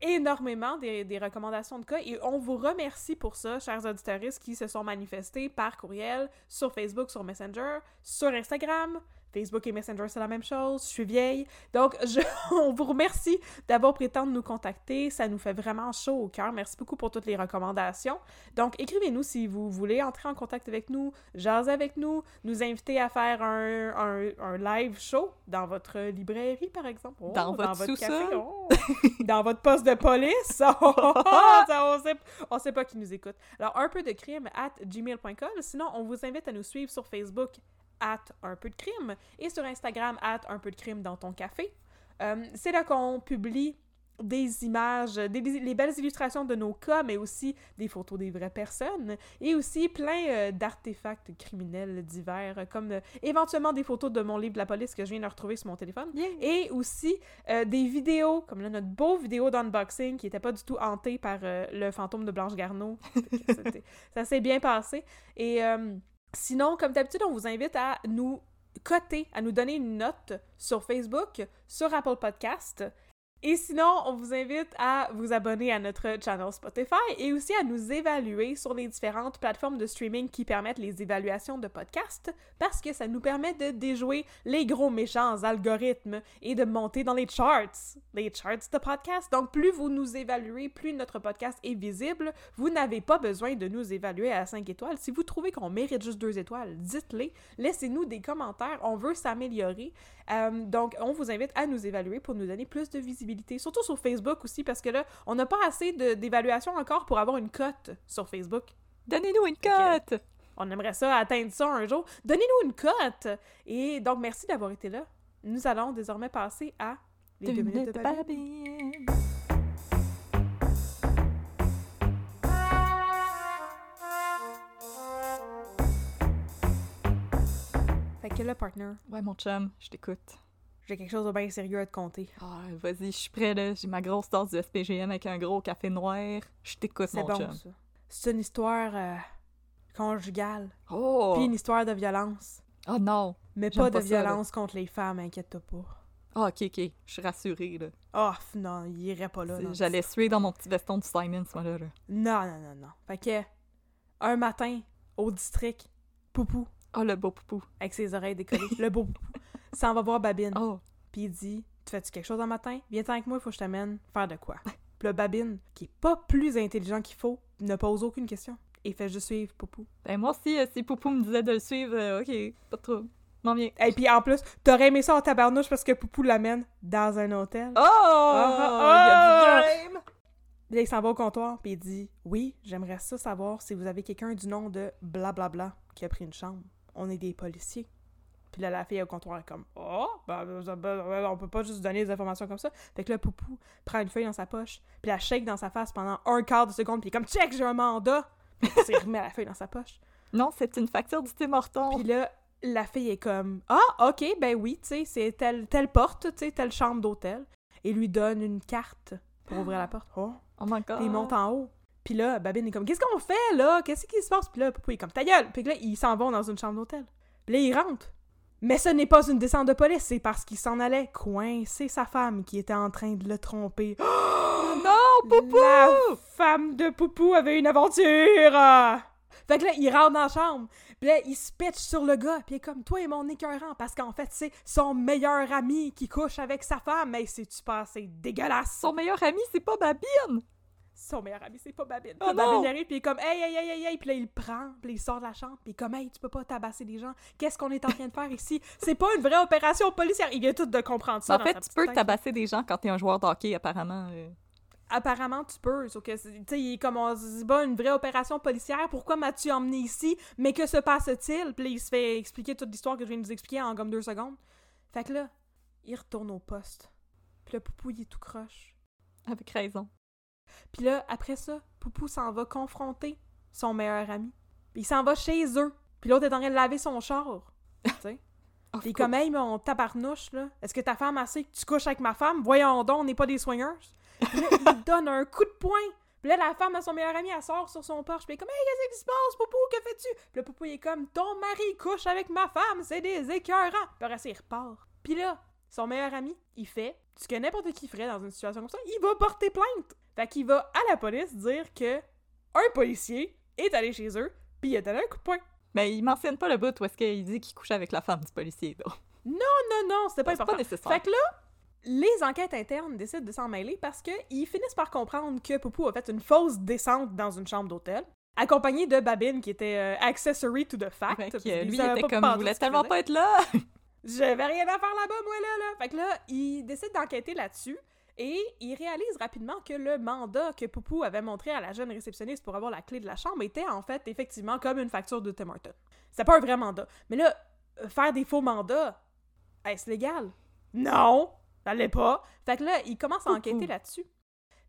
A: énormément des, des recommandations de cas et on vous remercie pour ça, chers auditeurs qui se sont manifestés par courriel, sur Facebook, sur Messenger, sur Instagram. Facebook et Messenger, c'est la même chose. Je suis vieille. Donc, je, on vous remercie d'avoir pris le temps de nous contacter. Ça nous fait vraiment chaud au cœur. Merci beaucoup pour toutes les recommandations. Donc, écrivez-nous si vous voulez entrer en contact avec nous, jaser avec nous, nous inviter à faire un, un, un live show dans votre librairie, par exemple. Oh,
B: Dans votre
A: café. Oh. dans votre poste de police. Oh, on, sait, on sait pas qui nous écoute. Alors, un peu de crime at gmail.com. Sinon, on vous invite à nous suivre sur Facebook at un peu de crime et sur Instagram at un peu de crime dans ton café. Euh, c'est là qu'on publie des images, des, les belles illustrations de nos cas, mais aussi des photos des vraies personnes et aussi plein euh, d'artefacts criminels divers, comme euh, éventuellement des photos de mon livre de la police que je viens de retrouver sur mon téléphone. Et aussi euh, des vidéos, comme là, notre beau vidéo d'unboxing qui était pas du tout hanté par le fantôme de Blanche Garneau. Ça s'est bien passé. Et sinon, comme d'habitude, on vous invite à nous coter, à nous donner une note sur Facebook, sur Apple Podcast. Et sinon, on vous invite à vous abonner à notre channel Spotify et aussi à nous évaluer sur les différentes plateformes de streaming qui permettent les évaluations de podcasts parce que ça nous permet de déjouer les gros méchants algorithmes et de monter dans les charts, les charts de podcasts. Donc, plus vous nous évaluez, plus notre podcast est visible. Vous n'avez pas besoin de nous évaluer à 5 étoiles. Si vous trouvez qu'on mérite juste 2 étoiles, dites-les. Laissez-nous des commentaires. On veut s'améliorer. Euh, donc, on vous invite à nous évaluer pour nous donner plus de visibilité, surtout sur Facebook aussi, parce que là, on n'a pas assez d'évaluation encore pour avoir une cote sur Facebook.
B: Donnez-nous une cote!
A: On aimerait ça atteindre ça un jour. Donnez-nous une cote! Et donc, merci d'avoir été là. Nous allons désormais passer à les deux, minutes de. Que là, partner,
B: Ouais, mon chum, je t'écoute.
A: j'ai quelque chose de bien sérieux à te conter.
B: Ah, vas-y, je suis prêt, là. J'ai ma grosse tasse du SPGM avec un gros café noir. Je t'écoute,
A: C'est
B: mon
A: bon,
B: chum.
A: ça. C'est une histoire... euh, conjugale,
B: Oh!
A: puis une histoire de violence.
B: Oh non!
A: Mais pas de
B: là.
A: violence contre les femmes, inquiète-toi pas.
B: Ah, ok, ok. Je suis rassurée, là.
A: Oh, non, il irait pas là. Non.
B: J'allais suer dans mon petit veston de Simon, ce moment-là. là.
A: Non, non, non, non. Fait que, un matin, au district, Poupou,
B: Oh, le beau poupou.
A: avec ses oreilles décollées, le beau Poupou, s'en va voir Babine.
B: Oh!
A: Puis il dit Tu fais-tu quelque chose un matin? Viens avec moi, il faut que je t'amène faire de quoi Puis le Babine, qui est pas plus intelligent qu'il faut, ne pose aucune question. Et fait juste suivre Poupou.
B: Ben, moi aussi, euh, si Poupou me disait de le suivre, euh, ok, pas de trouble. M'en viens.
A: Et puis en plus, t'aurais aimé ça en tabarnouche parce que Poupou l'amène dans un hôtel.
B: Oh!
A: ah,
B: Il y a du game!
A: Là, il s'en va au comptoir, puis il dit Oui, j'aimerais ça savoir si vous avez quelqu'un du nom de blablabla qui a pris une chambre. On est des policiers. Puis là, la fille au comptoir est comme Oh, ben, ben, ben, on peut pas juste donner des informations comme ça. Fait que là, Poupou prend une feuille dans sa poche, puis la shake dans sa face pendant un quart de seconde, puis il est comme Check, j'ai un mandat. Puis il remet la feuille dans sa poche.
B: Non, c'est une facture du Tim Hortons.
A: Puis là, la fille est comme Ah, ok, ben oui, tu sais, c'est telle, telle porte, tu sais, telle chambre d'hôtel. Et lui donne une carte pour ouvrir la porte. Oh,
B: Oh my god.
A: puis il monte en haut. Puis là, Babine est comme Qu'est-ce qu'on fait là? Qu'est-ce qui se passe? Puis là, Poupou est comme Ta gueule Puis là, ils s'en vont dans une chambre d'hôtel. Puis là, ils rentrent. Mais ce n'est pas une descente de police, c'est parce qu'il s'en allait coincer sa femme qui était en train de le tromper.
B: Non, Poupou!
A: La femme de Poupou avait une aventure! Fait que là, il rentre dans la chambre. Puis là, il se pitch sur le gars. Puis il est comme, toi et mon écœurant. Parce qu'en fait, c'est son meilleur ami qui couche avec sa femme. Mais c'est-tu pas assez dégueulasse?
B: Son meilleur ami, c'est pas Babine!
A: Son meilleur ami, c'est pas Babine.
B: Oh!
A: Babine arrive, puis il est comme, hey, hey, hey, hey, hey. Puis là, il le prend. Puis il sort de la chambre. Puis il est comme, hey, tu peux pas tabasser des gens. Qu'est-ce qu'on est en train de faire ici? C'est pas une vraie opération policière. Il vient tout de comprendre ça.
B: en fait, tu peux
A: tête.
B: tabasser des gens quand t'es un joueur de hockey, apparemment. euh.
A: Apparemment, tu peux. Sauf que, tu sais, il est comme, on- c'est pas une vraie opération policière. Pourquoi m'as-tu emmené ici? Mais que se passe-t-il? Puis là, il se fait expliquer toute l'histoire que je viens de vous expliquer en comme deux secondes. Fait que là, il retourne au poste. Puis le Poupou, il est tout croche.
B: Avec raison.
A: Puis là, après ça, Poupou s'en va confronter son meilleur ami. Puis il s'en va chez eux. Puis l'autre est en train de laver son char. Tu sais? Puis
B: course.
A: comme, hey, mon tabarnouche, là, est-ce que ta femme a assez que tu couches avec ma femme? Voyons donc, on n'est pas des swingers. Puis là, il donne un coup de poing. Puis là, la femme à son meilleur ami, elle sort sur son porche. Puis elle est comme, hey, qu'est-ce qui se passe, Poupou? Que fais-tu? Puis là, Poupou, il est comme, ton mari couche avec ma femme, c'est des écœurants. Puis après, il repart. Puis là, son meilleur ami, il fait ce que n'importe qui ferait dans une situation comme ça. Il va porter plainte. Fait qu'il va à la police dire que un policier est allé chez eux, puis il a donné un coup de poing.
B: Mais il mentionne pas le bout où est-ce qu'il dit qu'il couche avec la femme du policier, donc.
A: Non, non, c'était pas
B: C'est pas
A: important.
B: nécessaire.
A: Fait que là, les enquêtes internes décident de s'en mêler parce qu'ils finissent par comprendre que Poupou a fait une fausse descente dans une chambre d'hôtel, accompagné de Babine qui était euh, accessory to the fact.
B: Fait que, lui, était
A: pas
B: comme,
A: qu'il
B: tellement pas être là!
A: J'avais rien à faire là-bas, moi, là, là. Fait que là, il décide d'enquêter là-dessus et il réalise rapidement que le mandat que Poupou avait montré à la jeune réceptionniste pour avoir la clé de la chambre était en fait effectivement comme une facture de Tim Horton. C'était pas un vrai mandat. Mais là, euh, faire des faux mandats, est-ce légal? Non! Ça l'est pas. Fait que là, il commence à
B: Poupou.
A: enquêter là-dessus.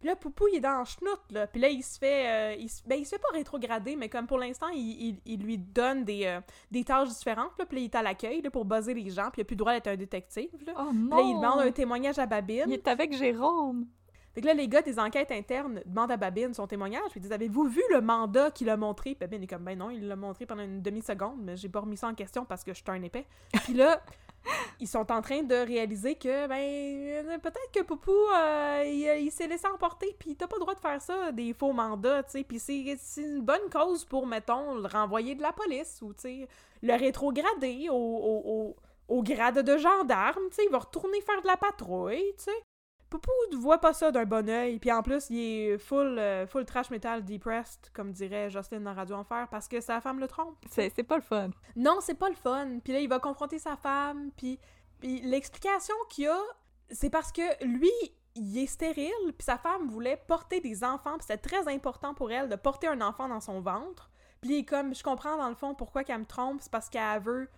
A: Puis là, Poupou, il est dans le schnout, là. Puis là, il se fait... euh, il, se- ben, il se fait pas rétrograder, mais comme pour l'instant, il, il- il lui donne des, euh, des tâches différentes, là. Puis là, il est à l'accueil, là, pour buzzer les gens. Puis il a plus le droit d'être un détective, là.
B: Oh
A: Puis
B: non!
A: là, il demande un témoignage à Babine.
B: Il est avec Jérôme!
A: Fait que là, les gars des enquêtes internes demandent à Babine son témoignage, puis ils disent Avez-vous vu le mandat qu'il a montré? Puis Babine est comme Ben non, il l'a montré pendant une demi-seconde, mais j'ai pas remis ça en question parce que je suis un épais. Puis là, ils sont en train de réaliser que, ben, euh, peut-être que Poupou, euh, il, il s'est laissé emporter, puis t'as pas le droit de faire ça, des faux mandats, tu sais. Puis c'est une bonne cause pour, mettons, le renvoyer de la police ou, tu sais, le rétrograder au, au, au, au grade de gendarme, tu sais. Il va retourner faire de la patrouille, tu sais. Poupou ne voit pas ça d'un bon oeil, puis en plus, il est full, euh, full trash metal depressed, comme dirait Jocelyne dans Radio Enfer, parce que sa femme le trompe.
B: C'est c'est pas le fun.
A: Non, c'est pas le fun. Puis là, il va confronter sa femme, puis, puis l'explication qu'il a, c'est parce que lui, il est stérile, puis sa femme voulait porter des enfants, puis c'était très important pour elle de porter un enfant dans son ventre. Puis il est comme, je comprends dans le fond pourquoi qu'elle me trompe, c'est parce qu'elle veut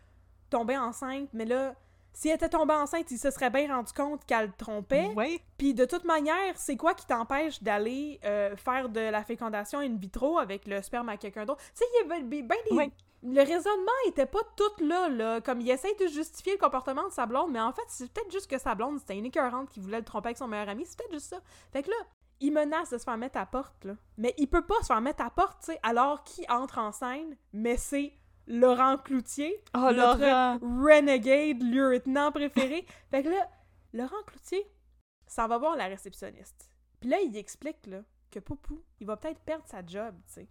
A: tomber enceinte, mais là, si elle était tombée enceinte, il se serait bien rendu compte qu'elle le trompait.
B: Ouais.
A: Puis de toute manière, c'est quoi qui t'empêche d'aller euh, faire de la fécondation in vitro avec le sperme à quelqu'un d'autre? Tu sais, il y avait ben des... Le raisonnement était pas tout là, là. Comme il essaye de justifier le comportement de sa blonde, mais en fait, c'est peut-être juste que sa blonde, c'était une écœurante qui voulait le tromper avec son meilleur ami. C'est peut-être juste ça. Fait que là, il menace de se faire mettre à porte, là. Mais il peut pas se faire mettre à porte, tu sais, alors qu'il entre en scène, mais c'est Laurent Cloutier,
B: Oh,
A: notre
B: Laurent!
A: renegade lieutenant préféré. fait que là, Laurent Cloutier s'en va voir la réceptionniste. Puis là, il explique, là, que Poupou, il va peut-être perdre sa job, tu sais.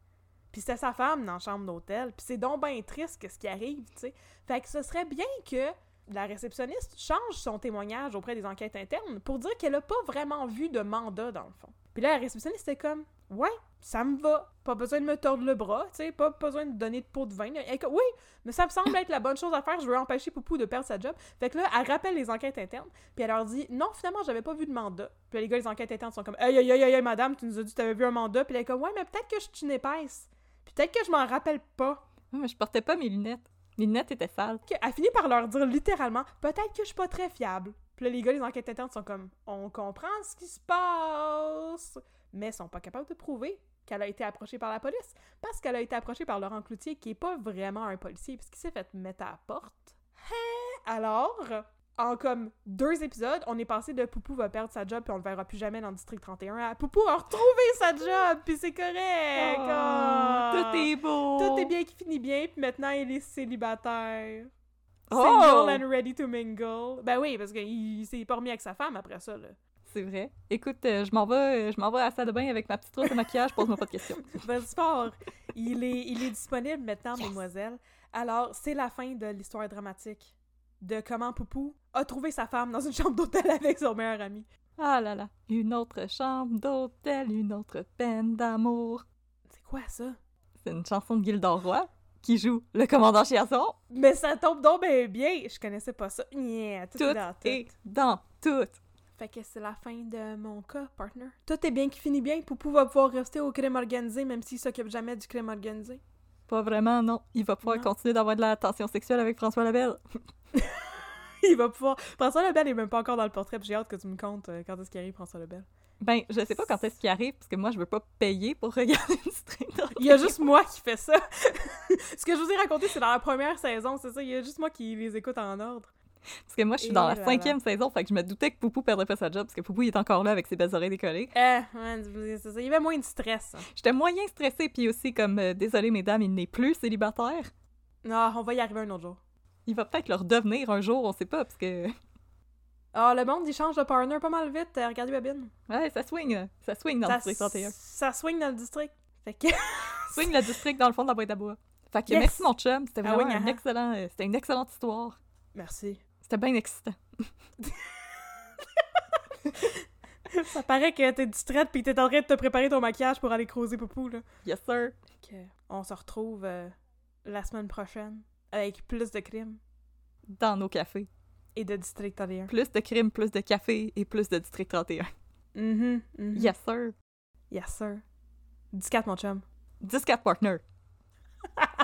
A: Puis c'était sa femme dans la chambre d'hôtel. Puis c'est donc bien triste que ce qui arrive, tu sais. Fait que ce serait bien que la réceptionniste change son témoignage auprès des enquêtes internes pour dire qu'elle a pas vraiment vu de mandat, dans le fond. Puis là, la réceptionniste était comme « Ouais, ça me va. Pas besoin de me tordre le bras, tu sais, pas besoin de donner de pot de vin. Oui, mais ça me semble être la bonne chose à faire. Je veux empêcher Poupou de perdre sa job. » Fait que là, elle rappelle les enquêtes internes, puis elle leur dit « Non, finalement, j'avais pas vu de mandat. » Puis les gars, les enquêtes internes sont comme « Aïe, aïe, aïe, aïe, madame, tu nous as dit que t'avais vu un mandat. » Puis elle est comme « Ouais, mais peut-être que je suis une épaisse. Puis peut-être que je m'en rappelle pas. »
B: mais je portais pas mes lunettes. Mes lunettes étaient sales.
A: Elle finit par leur dire littéralement peut-être que je suis pas très fiable. Puis là, les gars, les enquêtes internes sont comme on comprend ce qui se passe, mais sont pas capables de prouver qu'elle a été approchée par la police parce qu'elle a été approchée par Laurent Cloutier qui est pas vraiment un policier puisqu'il s'est fait mettre à la porte. Hein? Alors, en comme deux épisodes, on est passé de Poupou va perdre sa job puis on le verra plus jamais dans le district 31 à Poupou a retrouvé sa job puis c'est correct.
B: Oh,
A: Ah!
B: Tout est beau!
A: Tout est bien qui finit bien, puis maintenant il est célibataire.
B: Oh!
A: Single and ready to mingle. Ben oui, parce qu'il s'est pas remis avec sa femme après ça, là.
B: C'est vrai. Écoute, euh, je m'en vais, euh, je m'en vais à la salle de bain avec ma petite trousse de maquillage, pose-moi pas de questions.
A: Vas-y fort. Il est, il est disponible maintenant, mesdemoiselles. Alors, c'est la fin de l'histoire dramatique de comment Poupou a trouvé sa femme dans une chambre d'hôtel avec son meilleur ami.
B: Ah là là. Une autre chambre d'hôtel, une autre peine d'amour.
A: C'est quoi ça?
B: C'est une chanson de Gildor Roy qui joue le commandant Chiasson.
A: Mais ça tombe donc bien bien. Je connaissais pas ça. Yeah, tout,
B: Tout
A: est dans tout.
B: est dans tout.
A: Fait que c'est la fin de mon cas, partner. Tout est bien qui finit bien. Poupou va pouvoir rester au crime organisé, même s'il s'occupe jamais du crime organisé.
B: Pas vraiment, non. Il va pouvoir
A: Non.
B: continuer d'avoir de la tension sexuelle avec François Labelle.
A: Il va pouvoir. François Lebel est même pas encore dans le portrait, puis j'ai hâte que tu me comptes euh, quand est-ce qu'il arrive, François Lebel.
B: Ben, je sais pas quand est-ce qu'il arrive, parce que moi, je veux pas payer pour regarder une stream
A: Il y a juste moi qui fais ça. Ce que je vous ai raconté, c'est dans la première saison, c'est ça. Il y a juste moi qui les écoute en ordre.
B: Parce que moi, je suis dans la cinquième saison, fait que je me doutais que Poupou perdrait pas sa job, parce que Poupou, il est encore là avec ses belles oreilles décollées.
A: Ouais, c'est ça. Il y avait moins de stress. hein.
B: J'étais moyen stressée, puis aussi comme, euh, désolé mesdames, il n'est plus célibataire.
A: Ah, on va y arriver un autre jour.
B: Il va peut-être leur devenir un jour, on sait pas, parce que...
A: Ah, le monde, il change de partner pas mal vite. euh, regardez Babine.
B: Ouais, ça swing, là. ça swing dans
A: ça,
B: le district 31.
A: ça swing dans le district. Fait que.
B: Swing le district dans le fond de la boîte à bois. Fait que
A: Yes!
B: merci mon chum, c'était
A: Ah
B: vraiment
A: oui,
B: un
A: ah.
B: excellent, euh, c'était une excellente histoire.
A: Merci.
B: C'était bien excitant.
A: Ça paraît que t'es distraite pis t'es en train de te préparer ton maquillage pour aller creuser Poupou, là.
B: Yes sir.
A: Que on se retrouve euh, la semaine prochaine avec plus de crimes
B: Dans nos cafés.
A: et de district 31.
B: Plus de crimes, plus de café et plus de district 31.
A: Mhm, mhm.
B: Yes sir.
A: Yes, sir. 14, mon chum.
B: 14 partner.